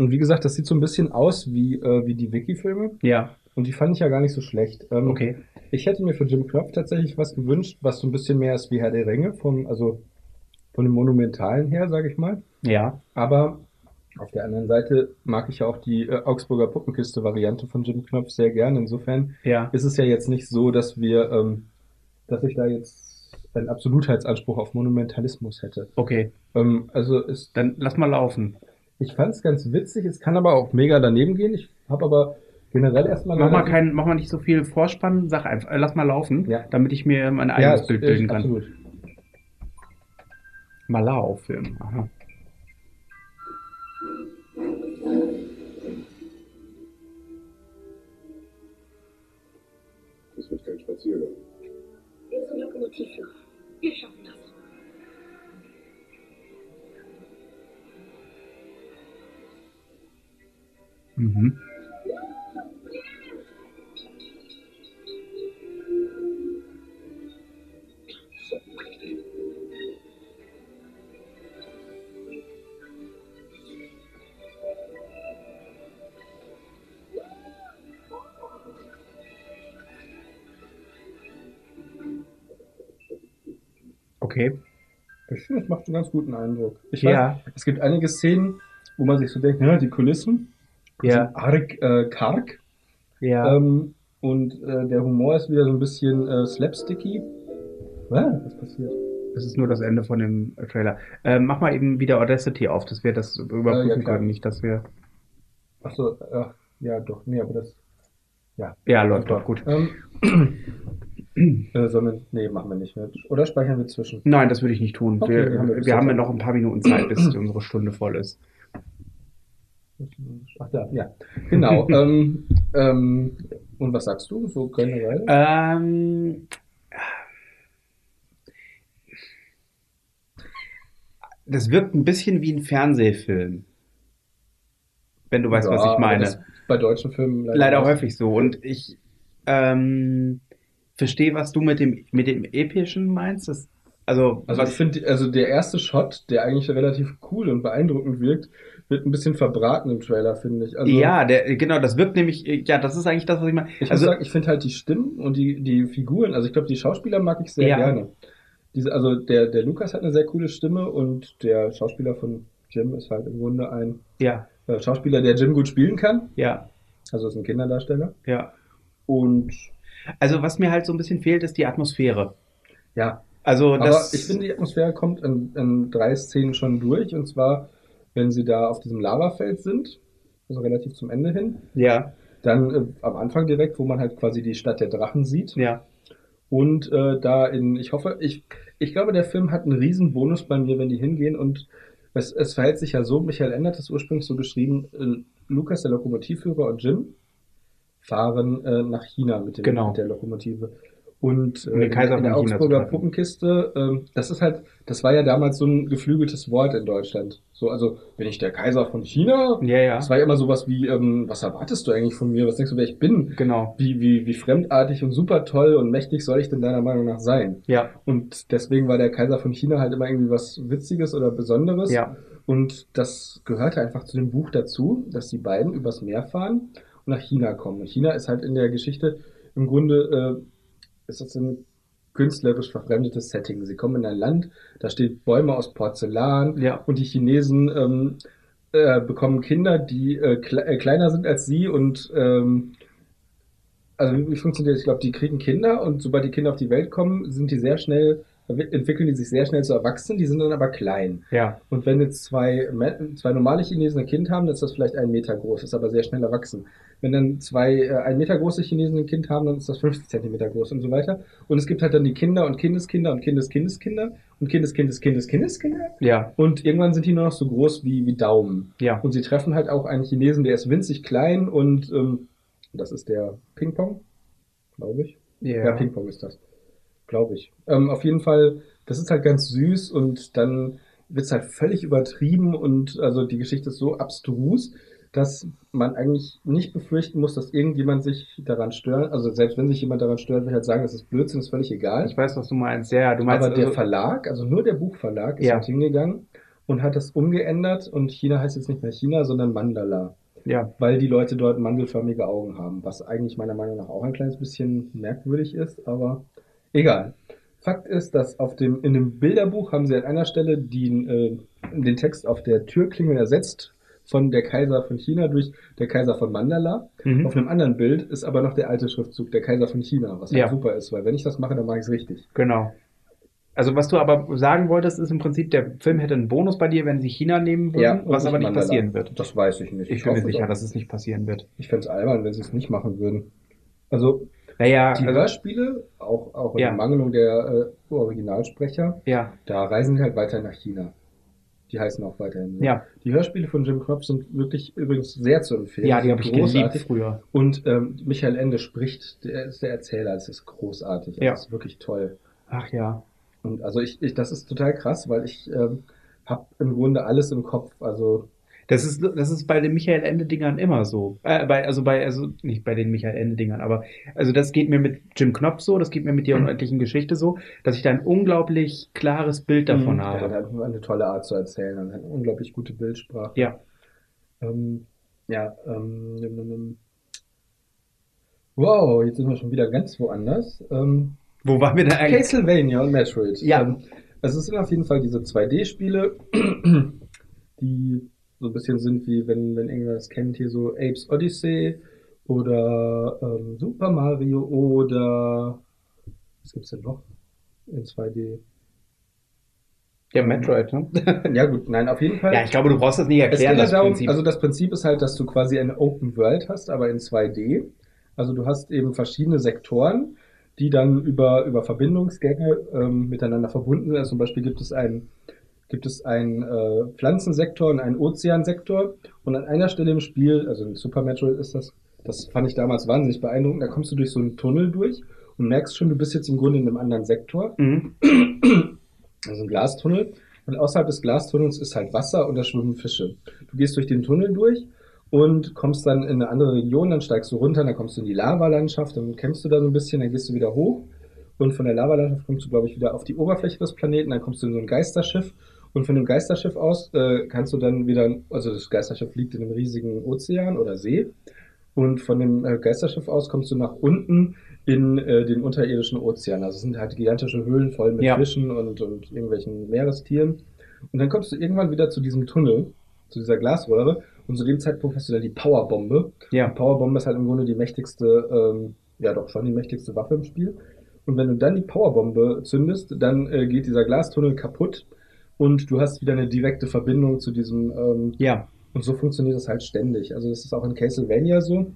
Und wie gesagt, das sieht so ein bisschen aus wie, äh, wie die Wiki-Filme. Ja, Und die fand ich ja gar nicht so schlecht. Ähm, okay. Ich hätte mir für Jim Knopf tatsächlich was gewünscht, was so ein bisschen mehr ist wie Herr der Ringe, vom, also von dem Monumentalen her, sage ich mal. Ja, Aber auf der anderen Seite mag ich ja auch die äh, Augsburger Puppenkiste-Variante von Jim Knopf sehr gern. Insofern ja. ist es ja jetzt nicht so, dass wir, ähm, dass ich da jetzt einen Absolutheitsanspruch auf Monumentalismus hätte. Okay, Ähm, also es, dann lass mal laufen. Ich fand es ganz witzig, es kann aber auch mega daneben gehen. Ich habe aber generell erstmal Mach mal kein, mach mal nicht so viel Vorspann, sag einfach, äh, lass mal laufen, Ja. damit ich mir mein ja, eigenes es- Bild bilden kann. Absolut. Malau-Film. Aha. Das wird kein Spaziergang. Wir sind Lokomotivführer. Wir schaffen das. Mhm. Okay. Ich finde, es macht einen ganz guten Eindruck. Ich Ja. weiß, es gibt einige Szenen, wo man sich so denkt, ja, die Kulissen Ja. arg äh, karg. Ja. Ähm, und äh, der Humor ist wieder so ein bisschen äh, slapsticky. Ah, was passiert? Das ist nur das Ende von dem Trailer. Ähm, mach mal eben wieder Audacity auf, dass wir das überprüfen Äh, ja, klar. können. Nicht, dass wir. Achso, äh, ja, doch, nee, aber das. Ja, Ja, läuft doch gut. Ähm, äh, wir, nee, machen wir nicht mehr. Oder speichern wir zwischen? Nein, das würde ich nicht tun. Okay, wir wir haben ja noch ein paar Minuten Zeit, bis unsere Stunde voll ist. Ach da, ja. Genau. ähm, ähm, und was sagst du so generell? Ähm, das wirkt ein bisschen wie ein Fernsehfilm. Wenn du weißt, Ja, was ich meine. das ist bei deutschen Filmen Leider auch. häufig so. Und ich ähm, verstehe, was du mit dem, mit dem Epischen meinst. Das, also, Also ich finde, also der erste Shot, der eigentlich relativ cool und beeindruckend wirkt, wird ein bisschen verbraten im Trailer, finde ich. Also, ja, der, genau, das wirkt nämlich, ja, das ist eigentlich das, was ich meine. Ich muss Also, sagen, ich finde halt die Stimmen und die, die Figuren, also ich glaube, die Schauspieler mag ich sehr Ja. gerne. Diese, also der, der Lukas hat eine sehr coole Stimme und der Schauspieler von Jim ist halt im Grunde ein ja, äh, Schauspieler, der Jim gut spielen kann. ja, Also ist ein Kinderdarsteller. ja. Und Also, was mir halt so ein bisschen fehlt, ist die Atmosphäre. ja, Also, aber das, ich finde, die Atmosphäre kommt in, in drei Szenen schon durch. Und zwar, wenn sie da auf diesem Lavafeld sind, also relativ zum Ende hin. ja, Dann äh, am Anfang direkt, wo man halt quasi die Stadt der Drachen sieht. ja, Und äh, da in, ich hoffe, ich, ich glaube, der Film hat einen riesen Bonus bei mir, wenn die hingehen. Und es, es verhält sich ja so, Michael Ende hat es ursprünglich so geschrieben, äh, Lukas, der Lokomotivführer und Jim fahren äh, nach China mit, dem, Genau. mit der Lokomotive. Und äh, in, Kaiser in der Augsburger. Puppenkiste, ähm, das ist halt, das war ja damals so ein geflügeltes Wort in Deutschland. So, also, bin ich der Kaiser von China? Ja, ja. Das war ja immer sowas wie, ähm, was erwartest du eigentlich von mir? Was denkst du, wer ich bin? Genau. Wie, wie, wie fremdartig und super toll und mächtig soll ich denn deiner Meinung nach sein? Ja. Und deswegen war der Kaiser von China halt immer irgendwie was Witziges oder Besonderes. Ja. Und das gehörte einfach zu dem Buch dazu, dass die beiden übers Meer fahren und nach China kommen. Und China ist halt in der Geschichte im Grunde, äh, ist das ein künstlerisch verfremdetes Setting. Sie kommen in ein Land, da steht Bäume aus Porzellan Ja. und die Chinesen ähm, äh, bekommen Kinder, die äh, kle äh, kleiner sind als sie und ähm, also wie funktioniert das? Ich glaube, die kriegen Kinder und sobald die Kinder auf die Welt kommen, sind die sehr schnell, entwickeln die sich sehr schnell zu Erwachsenen, die sind dann aber klein. Ja. Und wenn jetzt zwei, zwei normale Chinesen ein Kind haben, dann ist das vielleicht ein Meter groß, ist aber sehr schnell erwachsen. Wenn dann zwei äh, ein Meter große Chinesen ein Kind haben, dann ist das 50 Zentimeter groß und so weiter. Und es gibt halt dann die Kinder und Kindeskinder und Kindeskindeskinder und Kindeskindeskindeskindeskinder. Ja. Und irgendwann sind die nur noch so groß wie, wie Daumen. Ja. Und sie treffen halt auch einen Chinesen, der ist winzig klein und ähm, das ist der Ping-Pong, glaube ich. Ja, Ja. Ping-Pong ist das. Glaube ich. Ähm, auf jeden Fall, das ist halt ganz süß und dann wird es halt völlig übertrieben und also die Geschichte ist so abstrus, dass man eigentlich nicht befürchten muss, dass irgendjemand sich daran stört. Also selbst wenn sich jemand daran stört, will ich halt sagen, das ist Blödsinn, ist völlig egal. Ich weiß, was du meinst. Ja, du meinst Aber der also, Verlag, also nur der Buchverlag, ist Ja. halt hingegangen und hat das umgeändert und China heißt jetzt nicht mehr China, sondern Mandala ja. weil die Leute dort mandelförmige Augen haben, was eigentlich meiner Meinung nach auch ein kleines bisschen merkwürdig ist, aber egal. Fakt ist, dass auf dem, in dem Bilderbuch haben sie an einer Stelle den, äh, den Text auf der Türklingel ersetzt von der Kaiser von China durch der Kaiser von Mandala. Mhm. Auf einem anderen Bild ist aber noch der alte Schriftzug, der Kaiser von China, was halt Ja. super ist, weil wenn ich das mache, dann mache ich es richtig. Genau. Also was du aber sagen wolltest, ist im Prinzip, der Film hätte einen Bonus bei dir, wenn sie China nehmen würden, und was aber nicht Mandala. passieren wird. Das weiß ich nicht. Ich bin mir sicher, doch. dass es nicht passieren wird. Ich fände es albern, wenn sie es nicht machen würden. Also, Naja, Die also, Hörspiele, auch, auch in Ja. der Mangelung der äh, Originalsprecher, ja, da reisen die halt weiter nach China. Die heißen auch weiterhin. so. ja, Die Hörspiele von Jim Knopf sind wirklich übrigens sehr zu empfehlen. ja, die habe ich geliebt großartig. früher. Und ähm, Michael Ende spricht, der ist der Erzähler, das ist großartig. Ja. Das ist wirklich toll. Ach ja. Und also ich, ich das ist total krass, weil ich ähm, habe im Grunde alles im Kopf. Also Das ist, das ist bei den Michael Ende-Dingern immer so. Äh, bei, also bei, also nicht bei den Michael Ende-Dingern, aber also das geht mir mit Jim Knopf so, das geht mir mit Mhm. der unendlichen Geschichte so, dass ich da ein unglaublich klares Bild davon Mhm. Ja, habe. der hat eine tolle Art zu erzählen. Er hat eine unglaublich gute Bildsprache. Ja. Ähm, ja, ähm. Wow, jetzt sind wir schon wieder ganz woanders. Ähm, Wo waren wir denn eigentlich? Castlevania und Metroid. Ja. Ähm, also es sind auf jeden Fall diese 2D-Spiele, die so ein bisschen sind wie, wenn, wenn irgendwer das kennt, hier so Apes Odyssey oder ähm, Super Mario oder was gibt's denn noch in 2D? Ja, Metroid, ne? Ja gut, nein, auf jeden Fall. ja, ich glaube, du brauchst das nicht Es erklären, geht ja das darum, Prinzip. also das Prinzip ist halt, dass du quasi eine Open World hast, aber in 2D. Also du hast eben verschiedene Sektoren, die dann über, über Verbindungsgänge ähm, miteinander verbunden sind. Also zum Beispiel gibt es einen, gibt es einen äh, Pflanzensektor und einen Ozeansektor. Und an einer Stelle im Spiel, also in Super Metroid ist das, das fand ich damals wahnsinnig beeindruckend, da kommst du durch so einen Tunnel durch und merkst schon, du bist jetzt im Grunde in einem anderen Sektor mhm. also ein Glastunnel. Und außerhalb des Glastunnels ist halt Wasser und da schwimmen Fische. Du gehst durch den Tunnel durch und kommst dann in eine andere Region, dann steigst du runter, dann kommst du in die Lavalandschaft, dann kämpfst du da so ein bisschen, dann gehst du wieder hoch und von der Lavalandschaft kommst du, glaube ich, wieder auf die Oberfläche des Planeten, dann kommst du in so ein Geisterschiff und von dem Geisterschiff aus äh, kannst du dann wieder, also das Geisterschiff liegt in einem riesigen Ozean oder See und von dem äh, Geisterschiff aus kommst du nach unten in äh, den unterirdischen Ozean. Also es sind halt gigantische Höhlen voll mit Ja. Fischen und, und irgendwelchen Meerestieren. Und dann kommst du irgendwann wieder zu diesem Tunnel, zu dieser Glasröhre. Und zu dem Zeitpunkt hast du dann die Powerbombe. Die Ja. Powerbombe ist halt im Grunde die mächtigste, ähm, ja doch schon die mächtigste Waffe im Spiel. Und wenn du dann die Powerbombe zündest, dann äh, geht dieser Glastunnel kaputt und du hast wieder eine direkte Verbindung zu diesem ähm, Ja. und so funktioniert das halt ständig. Also das ist auch in Castlevania so.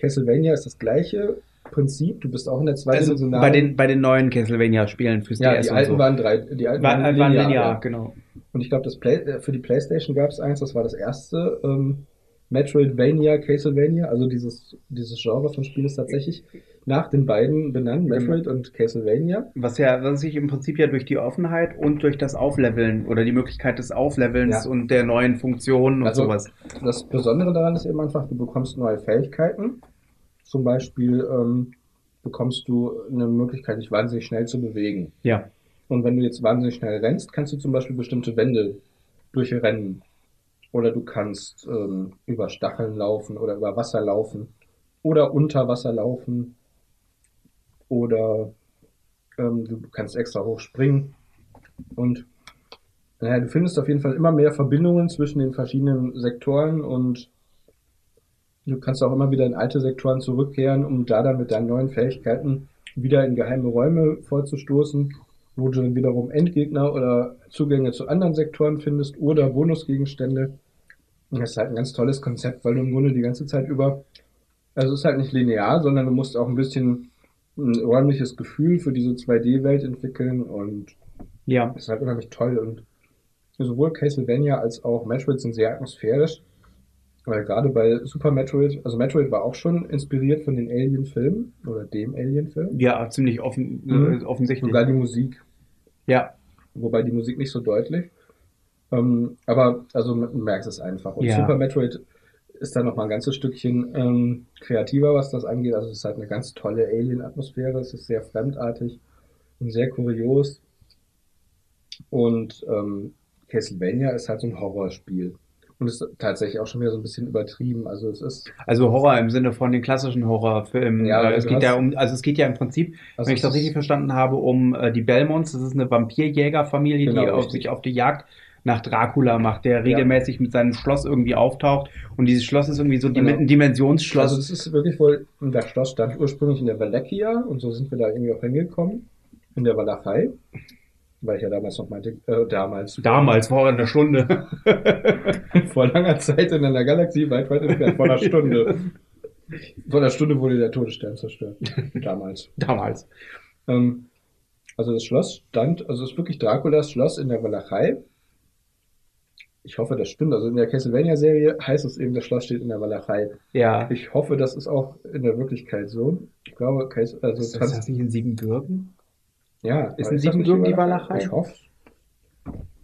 Castlevania ist das gleiche Prinzip. Du bist auch in der Also zweidimensionalen. bei den, bei den neuen Castlevania-Spielen fürs ja, DS die und alten so. waren drei, die alten War, waren linear, ja. genau. Und ich glaube, das Play, äh, für die PlayStation gab es eins, das war das erste ähm, Metroidvania, Castlevania, also dieses, dieses Genre von Spiel ist tatsächlich nach den beiden benannt, Metroid und Castlevania. Was ja, was sich im Prinzip ja durch die Offenheit und durch das Aufleveln oder die Möglichkeit des Auflevelns Ja. und der neuen Funktionen und Also- sowas. Das Besondere daran ist eben einfach, du bekommst neue Fähigkeiten. Zum Beispiel ähm, bekommst du eine Möglichkeit, dich wahnsinnig schnell zu bewegen. Ja. Und wenn du jetzt wahnsinnig schnell rennst, kannst du zum Beispiel bestimmte Wände durchrennen. Oder du kannst ähm, über Stacheln laufen oder über Wasser laufen oder unter Wasser laufen. Oder ähm, du kannst extra hoch springen. Und naja, du findest auf jeden Fall immer mehr Verbindungen zwischen den verschiedenen Sektoren und du kannst auch immer wieder in alte Sektoren zurückkehren, um da dann mit deinen neuen Fähigkeiten wieder in geheime Räume vorzustoßen, wo du dann wiederum Endgegner oder Zugänge zu anderen Sektoren findest oder Bonusgegenstände. Und das ist halt ein ganz tolles Konzept, weil du im Grunde die ganze Zeit über, also es ist halt nicht linear, sondern du musst auch ein bisschen ein räumliches Gefühl für diese 2D-Welt entwickeln und Ja. ist halt unheimlich toll und sowohl Castlevania als auch Metroid sind sehr atmosphärisch. Weil gerade bei Super Metroid, also Metroid war auch schon inspiriert von den Alien-Filmen oder dem Alien-Film. Ja, ziemlich offen, Mhm. äh, offensichtlich. Sogar die Musik, ja. wobei die Musik nicht so deutlich. Ähm, aber also man merkt es einfach. Und Ja. Super Metroid ist dann noch mal ein ganzes Stückchen ähm, kreativer, was das angeht. Also es ist halt eine ganz tolle Alien-Atmosphäre. Es ist sehr fremdartig und sehr kurios. Und ähm, Castlevania ist halt so ein Horrorspiel. Und ist tatsächlich auch schon wieder so ein bisschen übertrieben. Also es ist, Also Horror im Sinne von den klassischen Horrorfilmen. Ja, Äh, es geht ja um, also es geht ja im Prinzip, also wenn ich es das richtig verstanden habe, um äh, die Belmonts. Das ist eine Vampirjägerfamilie, Genau, die auf sich auf die Jagd nach Dracula macht, der regelmäßig mit seinem Schloss irgendwie auftaucht. Und dieses Schloss ist irgendwie so Genau. ein Dimensionsschloss. Also das ist wirklich wohl, das Schloss stand ursprünglich in der Wallachia und so sind wir da irgendwie auch hingekommen. In der Walachei. Weil ich ja damals noch meinte, äh, damals. Damals, vor einer Stunde. vor langer Zeit in einer Galaxie weit, weit entfernt, vor einer Stunde. vor einer Stunde wurde der Todesstern zerstört. Damals. Damals. Ähm, also das Schloss stand, also es ist wirklich Draculas Schloss in der Walachei. Ich hoffe, das stimmt. Also in der Castlevania-Serie heißt es eben, das Schloss steht in der Walachei. Ja. Ich hoffe, das ist auch in der Wirklichkeit so. Ich glaube, also Ist Trans- das nicht in Siebenbürgen? Ja, ist in Siebenbürgen nicht die Walachei? Ich hoffe.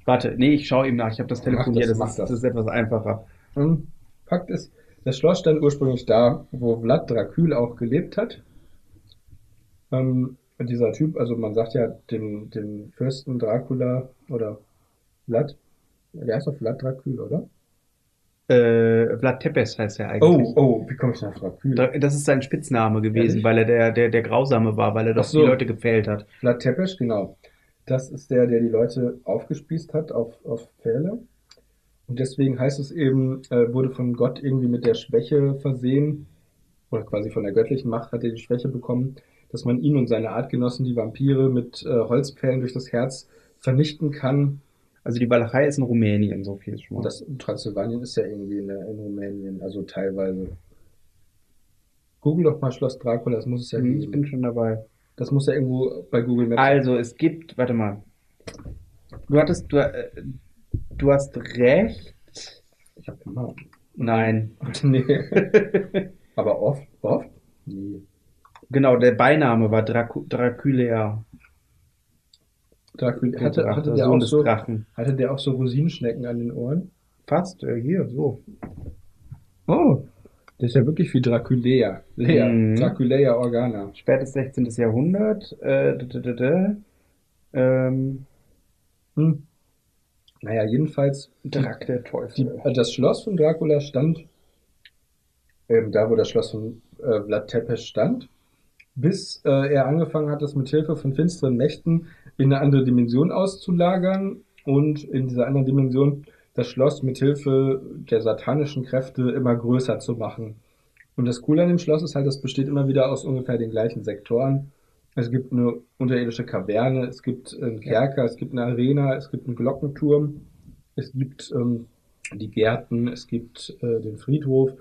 Warte, nee, ich schaue ihm nach. Ich habe das Telefon hier. das, Das, das. das ist etwas einfacher. Ähm, Fakt ist, das Schloss stand ursprünglich da, wo Vlad Dracul auch gelebt hat. Ähm, dieser Typ, also man sagt ja dem, dem Fürsten Dracula oder Vlad, der heißt doch Vlad Dracul, oder? Äh, Vlad Tepes heißt er Oh, eigentlich. oh, wie komme ich nach? Da- Das ist sein Spitzname gewesen, Ehrlich? weil er der, der, der Grausame war, weil er doch so. die Leute gefällt hat. Vlad Tepes, genau. Das ist der, der die Leute aufgespießt hat auf, auf Pfähle. Und deswegen heißt es eben, äh, wurde von Gott irgendwie mit der Schwäche versehen, oder quasi von der göttlichen Macht hat er die Schwäche bekommen, dass man ihn und seine Artgenossen, die Vampire, mit äh, Holzpfählen durch das Herz vernichten kann. Also die Walachei ist in Rumänien, so viel schon mal. Das Transsilvanien ist ja irgendwie in, in Rumänien, also teilweise. Google doch mal Schloss Dracula, das muss es ja Hm, ich geben. bin schon dabei. Das muss ja irgendwo bei Google Maps Also, es gibt, warte mal. Du hattest, du, äh, du hast recht. Ich hab immer. Nein. nee. Aber oft, oft? Nee. Genau, der Beiname war Dracu Dracula. Dracul, Der hatte, hatte, der auch so, Drachen. hatte der auch so Rosinenschnecken an den Ohren? Fast, äh, hier, so. Oh, das ist ja wirklich wie Draculea. Lea. Mhm. Draculea Organa. Spätes 16. Jahrhundert. Äh, d -d -d ähm, Hm. Naja, jedenfalls, Drac der die, Teufel. äh, das Schloss von Dracula stand ähm, da, wo das Schloss von äh, Vlad Tepes stand, bis äh, er angefangen hat, das mit Hilfe von finsteren Mächten in eine andere Dimension auszulagern und in dieser anderen Dimension das Schloss mit Hilfe der satanischen Kräfte immer größer zu machen. Und das Coole an dem Schloss ist halt, das besteht immer wieder aus ungefähr den gleichen Sektoren. Es gibt eine unterirdische Kaverne, es gibt einen Kerker, es gibt eine Arena, es gibt einen Glockenturm, es gibt ähm, die Gärten, es gibt äh, den Friedhof,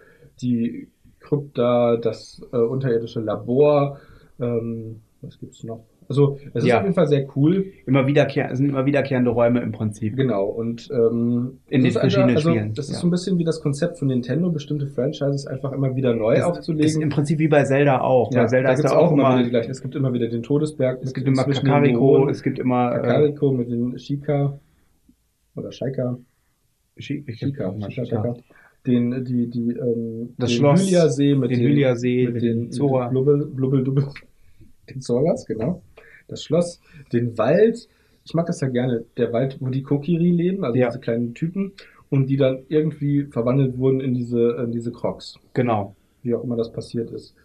die Krypta, das äh, unterirdische Labor, ähm, was gibt's noch? Also es ist Ja. auf jeden Fall sehr cool. Immer wiederkehr, es sind immer wiederkehrende Räume im Prinzip. Genau, und ähm, In den ist verschiedenen also, Spielen, Das ist ja. so ein bisschen wie das Konzept von Nintendo, bestimmte Franchises einfach immer wieder neu ist aufzulegen. im Prinzip wie bei Zelda auch. ja, bei Zelda da ist es ja auch immer wieder gleichen. Es gibt immer wieder den Todesberg. es gibt immer den Kakariko, es gibt immer, äh, Kakariko mit den Shika oder Shaika. Shika, Shika, Shika. Shika. Den, die, die, ähm, Das den Schloss, Hyliasee mit den Hyliasee, mit den mit Zora. den Blubbel, Blubbel, Dubbel, den Zoras, genau. Das Schloss, den Wald. Ich mag das ja gerne. Der Wald, wo die Kokiri leben, also Ja. diese kleinen Typen, und die dann irgendwie verwandelt wurden in diese, in diese Crocs. Genau. Wie auch immer das passiert ist.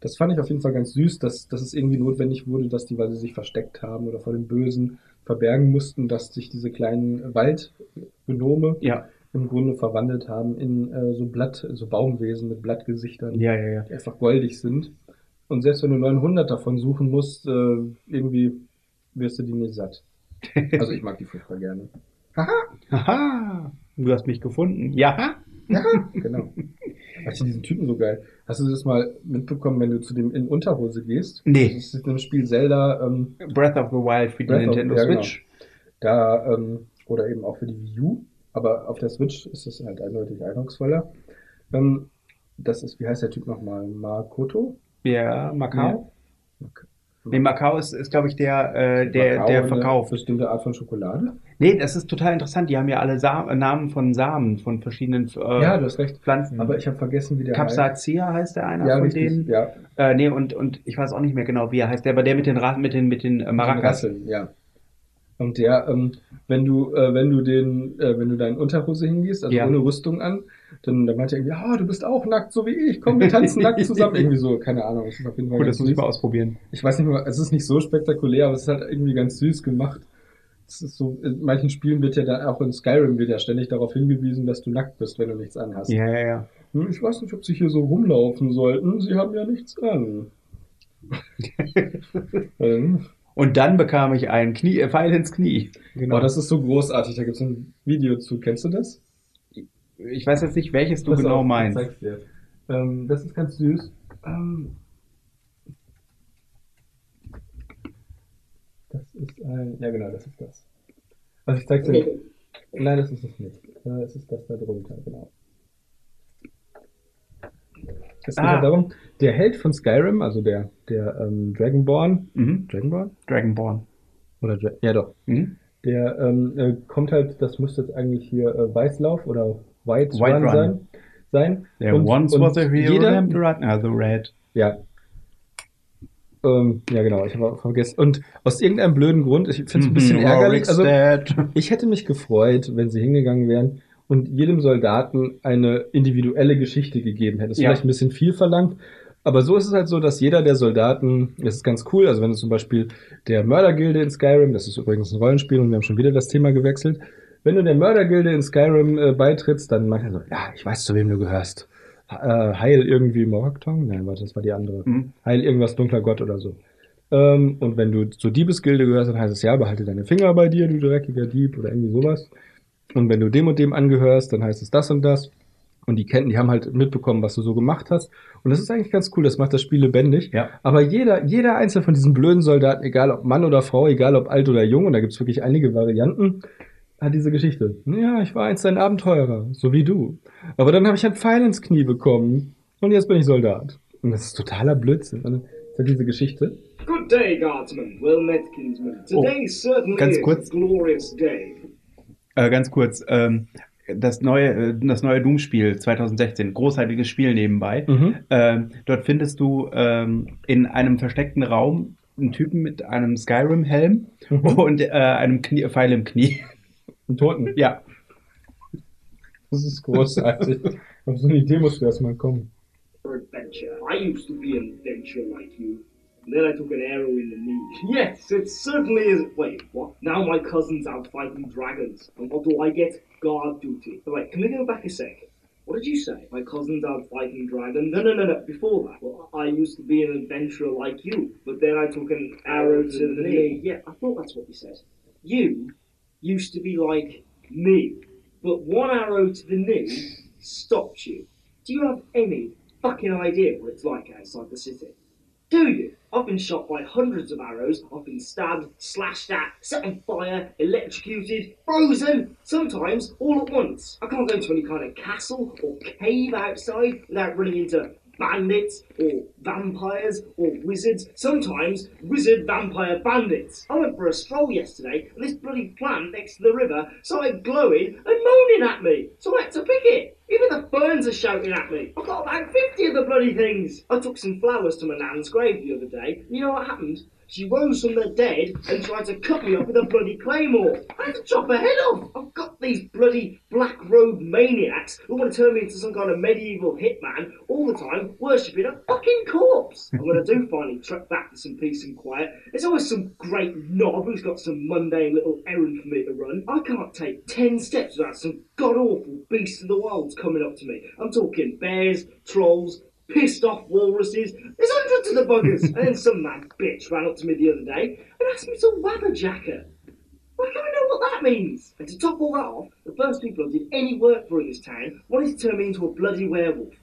Das fand ich auf jeden Fall ganz süß, dass, dass es irgendwie notwendig wurde, dass die, weil sie sich versteckt haben oder vor dem Bösen verbergen mussten, dass sich diese kleinen Waldgenome Ja, im Grunde verwandelt haben in äh, so Blatt, so Baumwesen mit Blattgesichtern, ja, ja, ja. die einfach goldig sind. Und selbst wenn du 900 davon suchen musst, äh, irgendwie wirst du die nicht satt. Also ich mag die furchtbar gerne. Haha, du hast mich gefunden. Ja. Ja, genau. Ich finde diesen Typen so geil. Hast du das mal mitbekommen, wenn du zu dem in Unterhose gehst? Nee. Das ist im Spiel Zelda, ähm, Breath of the Wild für die Breath of- Nintendo ja, genau. Switch. da, ähm, oder eben auch für die Wii U, aber auf der Switch ist es halt eindeutig eindrucksvoller. Ähm, das ist, wie heißt der Typ nochmal? Makoto? Ja, Macau. Okay. Nee, Macau ist, ist glaube ich, der, äh, der, Macau der eine verkauft. Bestimmte Art von Schokolade? Nee, das ist total interessant. Die haben ja alle Sa äh, Namen von Samen, von verschiedenen äh, ja, du hast recht. Pflanzen. Aber ich habe vergessen, wie der heißt. Capsacea heißt der einer Ja, von richtig. denen. Ja, Äh, nee, und, und ich weiß auch nicht mehr genau, wie er heißt. Der, aber der mit den Ra mit den, mit den äh, Maracas. Rasseln, ja. Und der, ähm, wenn du, äh, wenn du den, äh, wenn du deinen Unterhose hingehst, also Ja. ohne Rüstung an, dann, dann meint er irgendwie, ah, du bist auch nackt, so wie ich, komm, wir tanzen nackt zusammen. Irgendwie so, keine Ahnung. Das ist auf jeden Fall Gut, das muss ich mal ausprobieren. Ich weiß nicht mehr, es ist nicht so spektakulär, aber es ist halt irgendwie ganz süß gemacht. Es ist so, in manchen Spielen wird ja dann auch in Skyrim wird ja ständig darauf hingewiesen, dass du nackt bist, wenn du nichts anhast. Ja, ja, ja. Hm, Ich weiß nicht, ob sie hier so rumlaufen sollten. Sie haben ja nichts an. ähm, Und dann bekam ich ein Knie, äh, Pfeil ins Knie. Genau. Boah, das ist so großartig. Da gibt es ein Video zu. Kennst du das? Ich weiß jetzt nicht, welches du Pass genau auf, ich meinst. zeig's dir. Ähm, das ist ganz süß. Ähm, das ist ein. Ja, genau, das ist das. Also, ich zeig's dir. Nein, das ist es nicht. Äh, Es ist das da drunter, genau. Es geht Ah. ja darum, der Held von Skyrim, also der, der ähm, Dragonborn. Mhm. Dragonborn? Dragonborn. Oder Dra ja doch. Mhm. Der ähm, äh, kommt halt, das müsste jetzt eigentlich hier äh, Weißlauf oder White, White Run, Run. sein. sein. There Und- once und was a hero jeder, named. Also Red. Ja. Ähm, ja, genau, ich habe auch vergessen. Und aus irgendeinem blöden Grund, ich finde es ein bisschen Mhm, ärgerlich. Rorik's Also, ich hätte mich gefreut, wenn sie hingegangen wären und jedem Soldaten eine individuelle Geschichte gegeben hätten. Das ist Ja. vielleicht ein bisschen viel verlangt, aber so ist es halt so, dass jeder der Soldaten, das ist ganz cool, also wenn du zum Beispiel der Mördergilde in Skyrim, das ist übrigens ein Rollenspiel und wir haben schon wieder das Thema gewechselt, wenn du der Mördergilde in Skyrim äh, beitrittst, dann meint er so, ja, ich weiß, zu wem du gehörst. Äh, Heil irgendwie Morgtong? Nein, warte, das war die andere. Mhm. Heil irgendwas dunkler Gott oder so. Ähm, und wenn du zur Diebesgilde gehörst, dann heißt es ja, behalte deine Finger bei dir, du dreckiger Dieb oder irgendwie sowas. Und wenn du dem und dem angehörst, dann heißt es das und das. Und die kennen, die haben halt mitbekommen, was du so gemacht hast. Und das ist eigentlich ganz cool, das macht das Spiel lebendig. Ja. Aber jeder, jeder einzelne von diesen blöden Soldaten, egal ob Mann oder Frau, egal ob alt oder jung, und da gibt's wirklich einige Varianten, hat diese Geschichte. Ja, ich war einst ein Abenteurer, so wie du. Aber dann habe ich einen Pfeil ins Knie bekommen und jetzt bin ich Soldat. Und das ist totaler Blödsinn. Das ist diese Geschichte. Good day, Guardsmen. Well met, kinsman. Today certainly ganz is kurz. a glorious day. Äh, ganz kurz. Ähm, das neue, äh, das neue Doom-Spiel 2016, großartiges Spiel nebenbei. Mhm. Ähm, dort findest du ähm, in einem versteckten Raum einen Typen mit einem Skyrim-Helm Mhm. und äh, einem Knie, Pfeil im Knie. Einen Toten. Ja. Das ist großartig. Auf so eine Idee musst du erstmal kommen. Adventure. I used to be an adventurer like you. And then I took an arrow in the knee. Yes, it certainly is. Wait, what? Now my cousin's out fighting dragons. And what do I get? Guard duty. But wait, can we go back a sec? What did you say? My cousin's out fighting dragons? No, no, no, no. Before that, well, I used to be an adventurer like you. But then I took an arrow to the knee. Yeah, I thought that's what you said. You used to be like me. But one arrow to the knee stopped you. Do you have any fucking idea what it's like outside the city? Do you? I've been shot by hundreds of arrows. I've been stabbed, slashed at, set on fire, electrocuted, frozen, sometimes all at once. I can't go to any kind of castle or cave outside without running into bandits or vampires or wizards. Sometimes wizard vampire bandits. I went for a stroll yesterday and this bloody plant next to the river started glowing and moaning at me. So I had to pick it. Even the ferns are shouting at me. I've got about 50 of the bloody things. I took some flowers to my nan's grave the other day. You know what happened? She rose from the dead and tried to cut me up with a bloody claymore. I had to chop her head off. I've got these bloody black robe maniacs who want to turn me into some kind of medieval hitman all the time, worshipping a fucking corpse. When I do finally trek back to some peace and quiet, there's always some great knob who's got some mundane little errand for me to run. I can't take ten steps without some god awful beast of the wilds coming up to me. I'm talking bears, trolls, pissed off walruses. There's hundreds of the buggers. and then some mad bitch ran up to me the other day and asked me to wabberjacker. Why can't I know what that means? And to top all that off, the first people I did any work for in this town wanted to turn me into a bloody werewolf.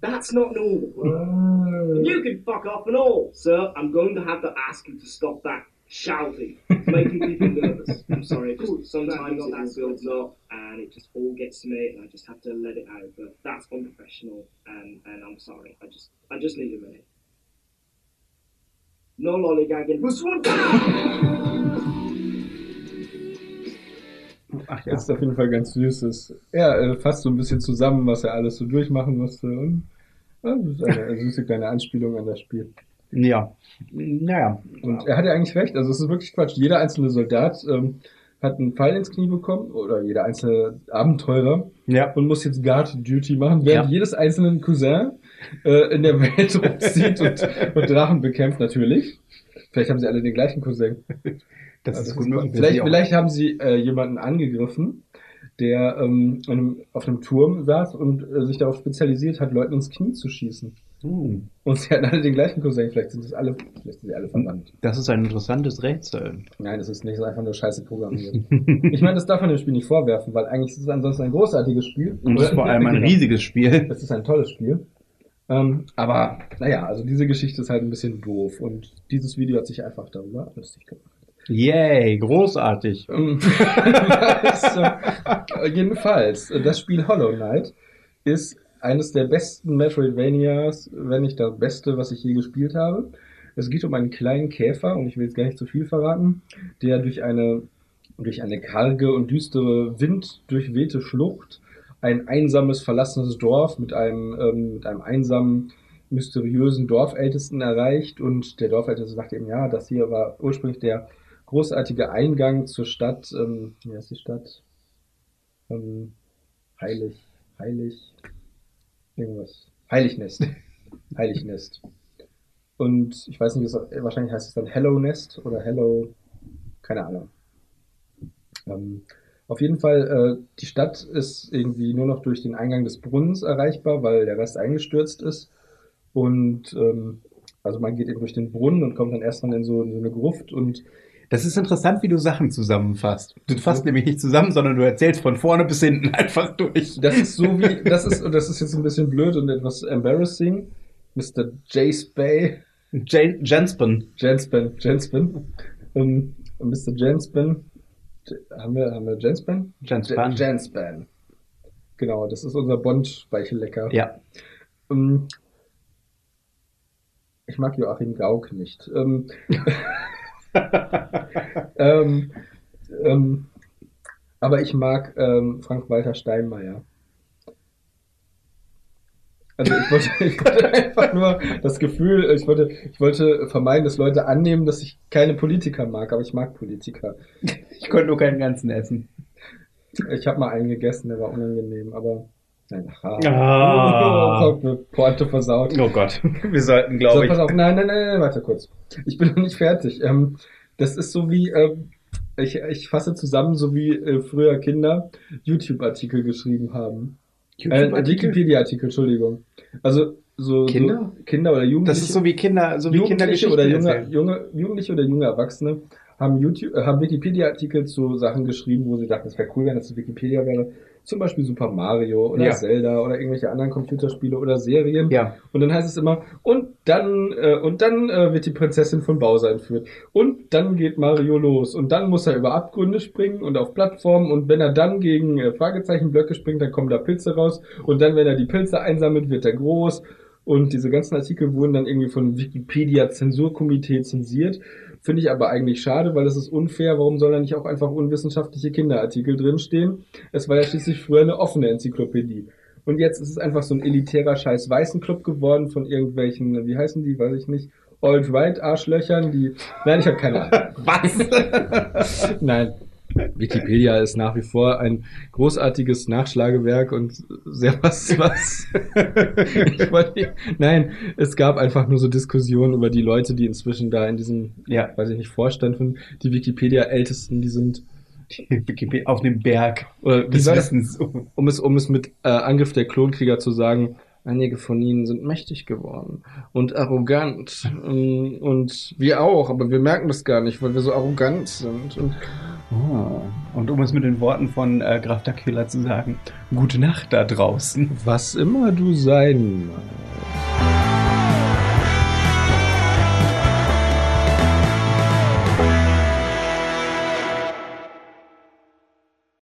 That's not normal. You can fuck off and all. Sir, I'm going to have to ask you to stop that shouting. It's making people nervous. I'm sorry. Just, sometimes it all builds up and it just all gets to me and I just have to let it out. But that's unprofessional and, and I'm sorry. I just I just need a minute. No lollygagging. Who's one Ach ja. Das ist auf jeden Fall ganz süß. Das, ja, äh, fasst so ein bisschen zusammen, was er alles so durchmachen musste. Und ja, das ist eine, eine süße kleine Anspielung an das Spiel. Ja. Naja. Und er hatte eigentlich recht, also es ist wirklich Quatsch. Jeder einzelne Soldat ähm, hat einen Pfeil ins Knie bekommen oder jeder einzelne Abenteurer Ja. und muss jetzt Guard Duty machen, während Ja. jedes einzelne Cousin äh, in der Welt rumzieht und, und Drachen bekämpft, natürlich. Vielleicht haben sie alle den gleichen Cousin. Das Also ist gut möglich. Vielleicht, vielleicht haben sie äh, jemanden angegriffen, der ähm, in einem, auf einem Turm saß und äh, sich darauf spezialisiert hat, Leuten ins Knie zu schießen. Hm. Und sie hatten alle den gleichen Cousin. Vielleicht sind es alle, vielleicht sind sie alle verwandt. Das ist ein interessantes Rätsel. Nein, das ist nicht, das ist einfach nur scheiße programmiert. ich meine, das darf man dem Spiel nicht vorwerfen, weil eigentlich ist es ansonsten ein großartiges Spiel. Und es ist vor allem ein riesiges Spiel. Es ist ein tolles Spiel. Ähm, aber, naja, also diese Geschichte ist halt ein bisschen doof und dieses Video hat sich einfach darüber lustig gemacht. Yay, großartig. Also, jedenfalls, das Spiel Hollow Knight ist eines der besten Metroidvanias, wenn nicht das beste, was ich je gespielt habe. Es geht um einen kleinen Käfer, und ich will jetzt gar nicht zu viel verraten, der durch eine, durch eine karge und düstere, winddurchwehte Schlucht ein einsames, verlassenes Dorf mit einem, ähm, mit einem einsamen, mysteriösen Dorfältesten erreicht. Und der Dorfälteste sagt eben, ja, das hier war ursprünglich der großartige Eingang zur Stadt, ähm, wie heißt die Stadt? Ähm, Heilig, Heilig, irgendwas. Heilignest. Heilignest. Und ich weiß nicht, wahrscheinlich heißt es dann Hello Nest oder Hello, keine Ahnung. Ähm, auf jeden Fall, äh, die Stadt ist irgendwie nur noch durch den Eingang des Brunnens erreichbar, weil der Rest eingestürzt ist. Und ähm, also man geht eben durch den Brunnen und kommt dann erstmal in so, in so eine Gruft und Das ist interessant, wie du Sachen zusammenfasst. Du fasst nämlich nicht zusammen, sondern du erzählst von vorne bis hinten einfach durch. Das ist so wie, das ist, und das ist jetzt ein bisschen blöd und etwas embarrassing. Mr. Jace Bay, Jan Janspen. Jenspen, Jenspen, ähm, Mr. Jenspen, J- haben wir, haben wir Jenspen? Janspan. J- Jenspan. Genau, das ist unser Bond-Speichellecker. Ja. Ähm, ich mag Joachim Gauck nicht. Ähm, ähm, ähm, aber ich mag ähm, Frank-Walter Steinmeier. Also ich wollte, ich wollte einfach nur das Gefühl, ich wollte, ich wollte vermeiden, dass Leute annehmen, dass ich keine Politiker mag, aber ich mag Politiker. Ich konnte nur keinen ganzen essen. Ich habe mal einen gegessen, der war unangenehm, aber Ah. oh, eine Pointe versaut. Oh Gott. Wir sollten, So, glaube ich. pass auf, nein, nein, nein, nein, warte kurz. Ich bin noch nicht fertig. Ähm, das ist so wie, ähm, ich, ich fasse zusammen, so wie äh, früher Kinder YouTube-Artikel geschrieben haben. Äh, YouTube-Artikel? Wikipedia-Artikel, Entschuldigung. Also so Kinder? so Kinder oder Jugendliche. Das ist so wie Kinder, so wie Kinder Jugendliche Geschichten oder junge, junge, Jugendliche oder junge Erwachsene haben YouTube, äh, haben Wikipedia-Artikel zu Sachen geschrieben, wo sie dachten, es wäre cool, wenn das Wikipedia wäre. Zum Beispiel Super Mario oder Ja. Zelda oder irgendwelche anderen Computerspiele oder Serien. Ja. Und dann heißt es immer, und dann, äh, und dann äh, wird die Prinzessin von Bowser entführt. Und dann geht Mario los. Und dann muss er über Abgründe springen und auf Plattformen. Und wenn er dann gegen äh, Fragezeichenblöcke springt, dann kommen da Pilze raus. Und dann, wenn er die Pilze einsammelt, wird er groß. Und diese ganzen Artikel wurden dann irgendwie von Wikipedia Zensurkomitee zensiert. Finde ich aber eigentlich schade, weil es ist unfair. Warum sollen da nicht auch einfach unwissenschaftliche Kinderartikel drinstehen? Es war ja schließlich früher eine offene Enzyklopädie. Und jetzt ist es einfach so ein elitärer scheiß weißen Club geworden von irgendwelchen, wie heißen die, weiß ich nicht, Alt-Right-Arschlöchern, die. Nein, ich habe keine Ahnung. Was? Nein. Wikipedia ist nach wie vor ein großartiges Nachschlagewerk und sehr was, was. ich wollte, nein, es gab einfach nur so Diskussionen über die Leute, die inzwischen da in diesem, Ja. weiß ich nicht, Vorstand von die Wikipedia-Ältesten, die sind Wikipedia auf dem Berg oder wie des? Wissens. um es, um es mit äh, Angriff der Klonkrieger zu sagen, einige von ihnen sind mächtig geworden und arrogant ähm, und wir auch, aber wir merken das gar nicht, weil wir so arrogant sind. Und Oh. Und um es mit den Worten von äh, Graf Dracula zu sagen, gute Nacht da draußen. was immer du sein magst.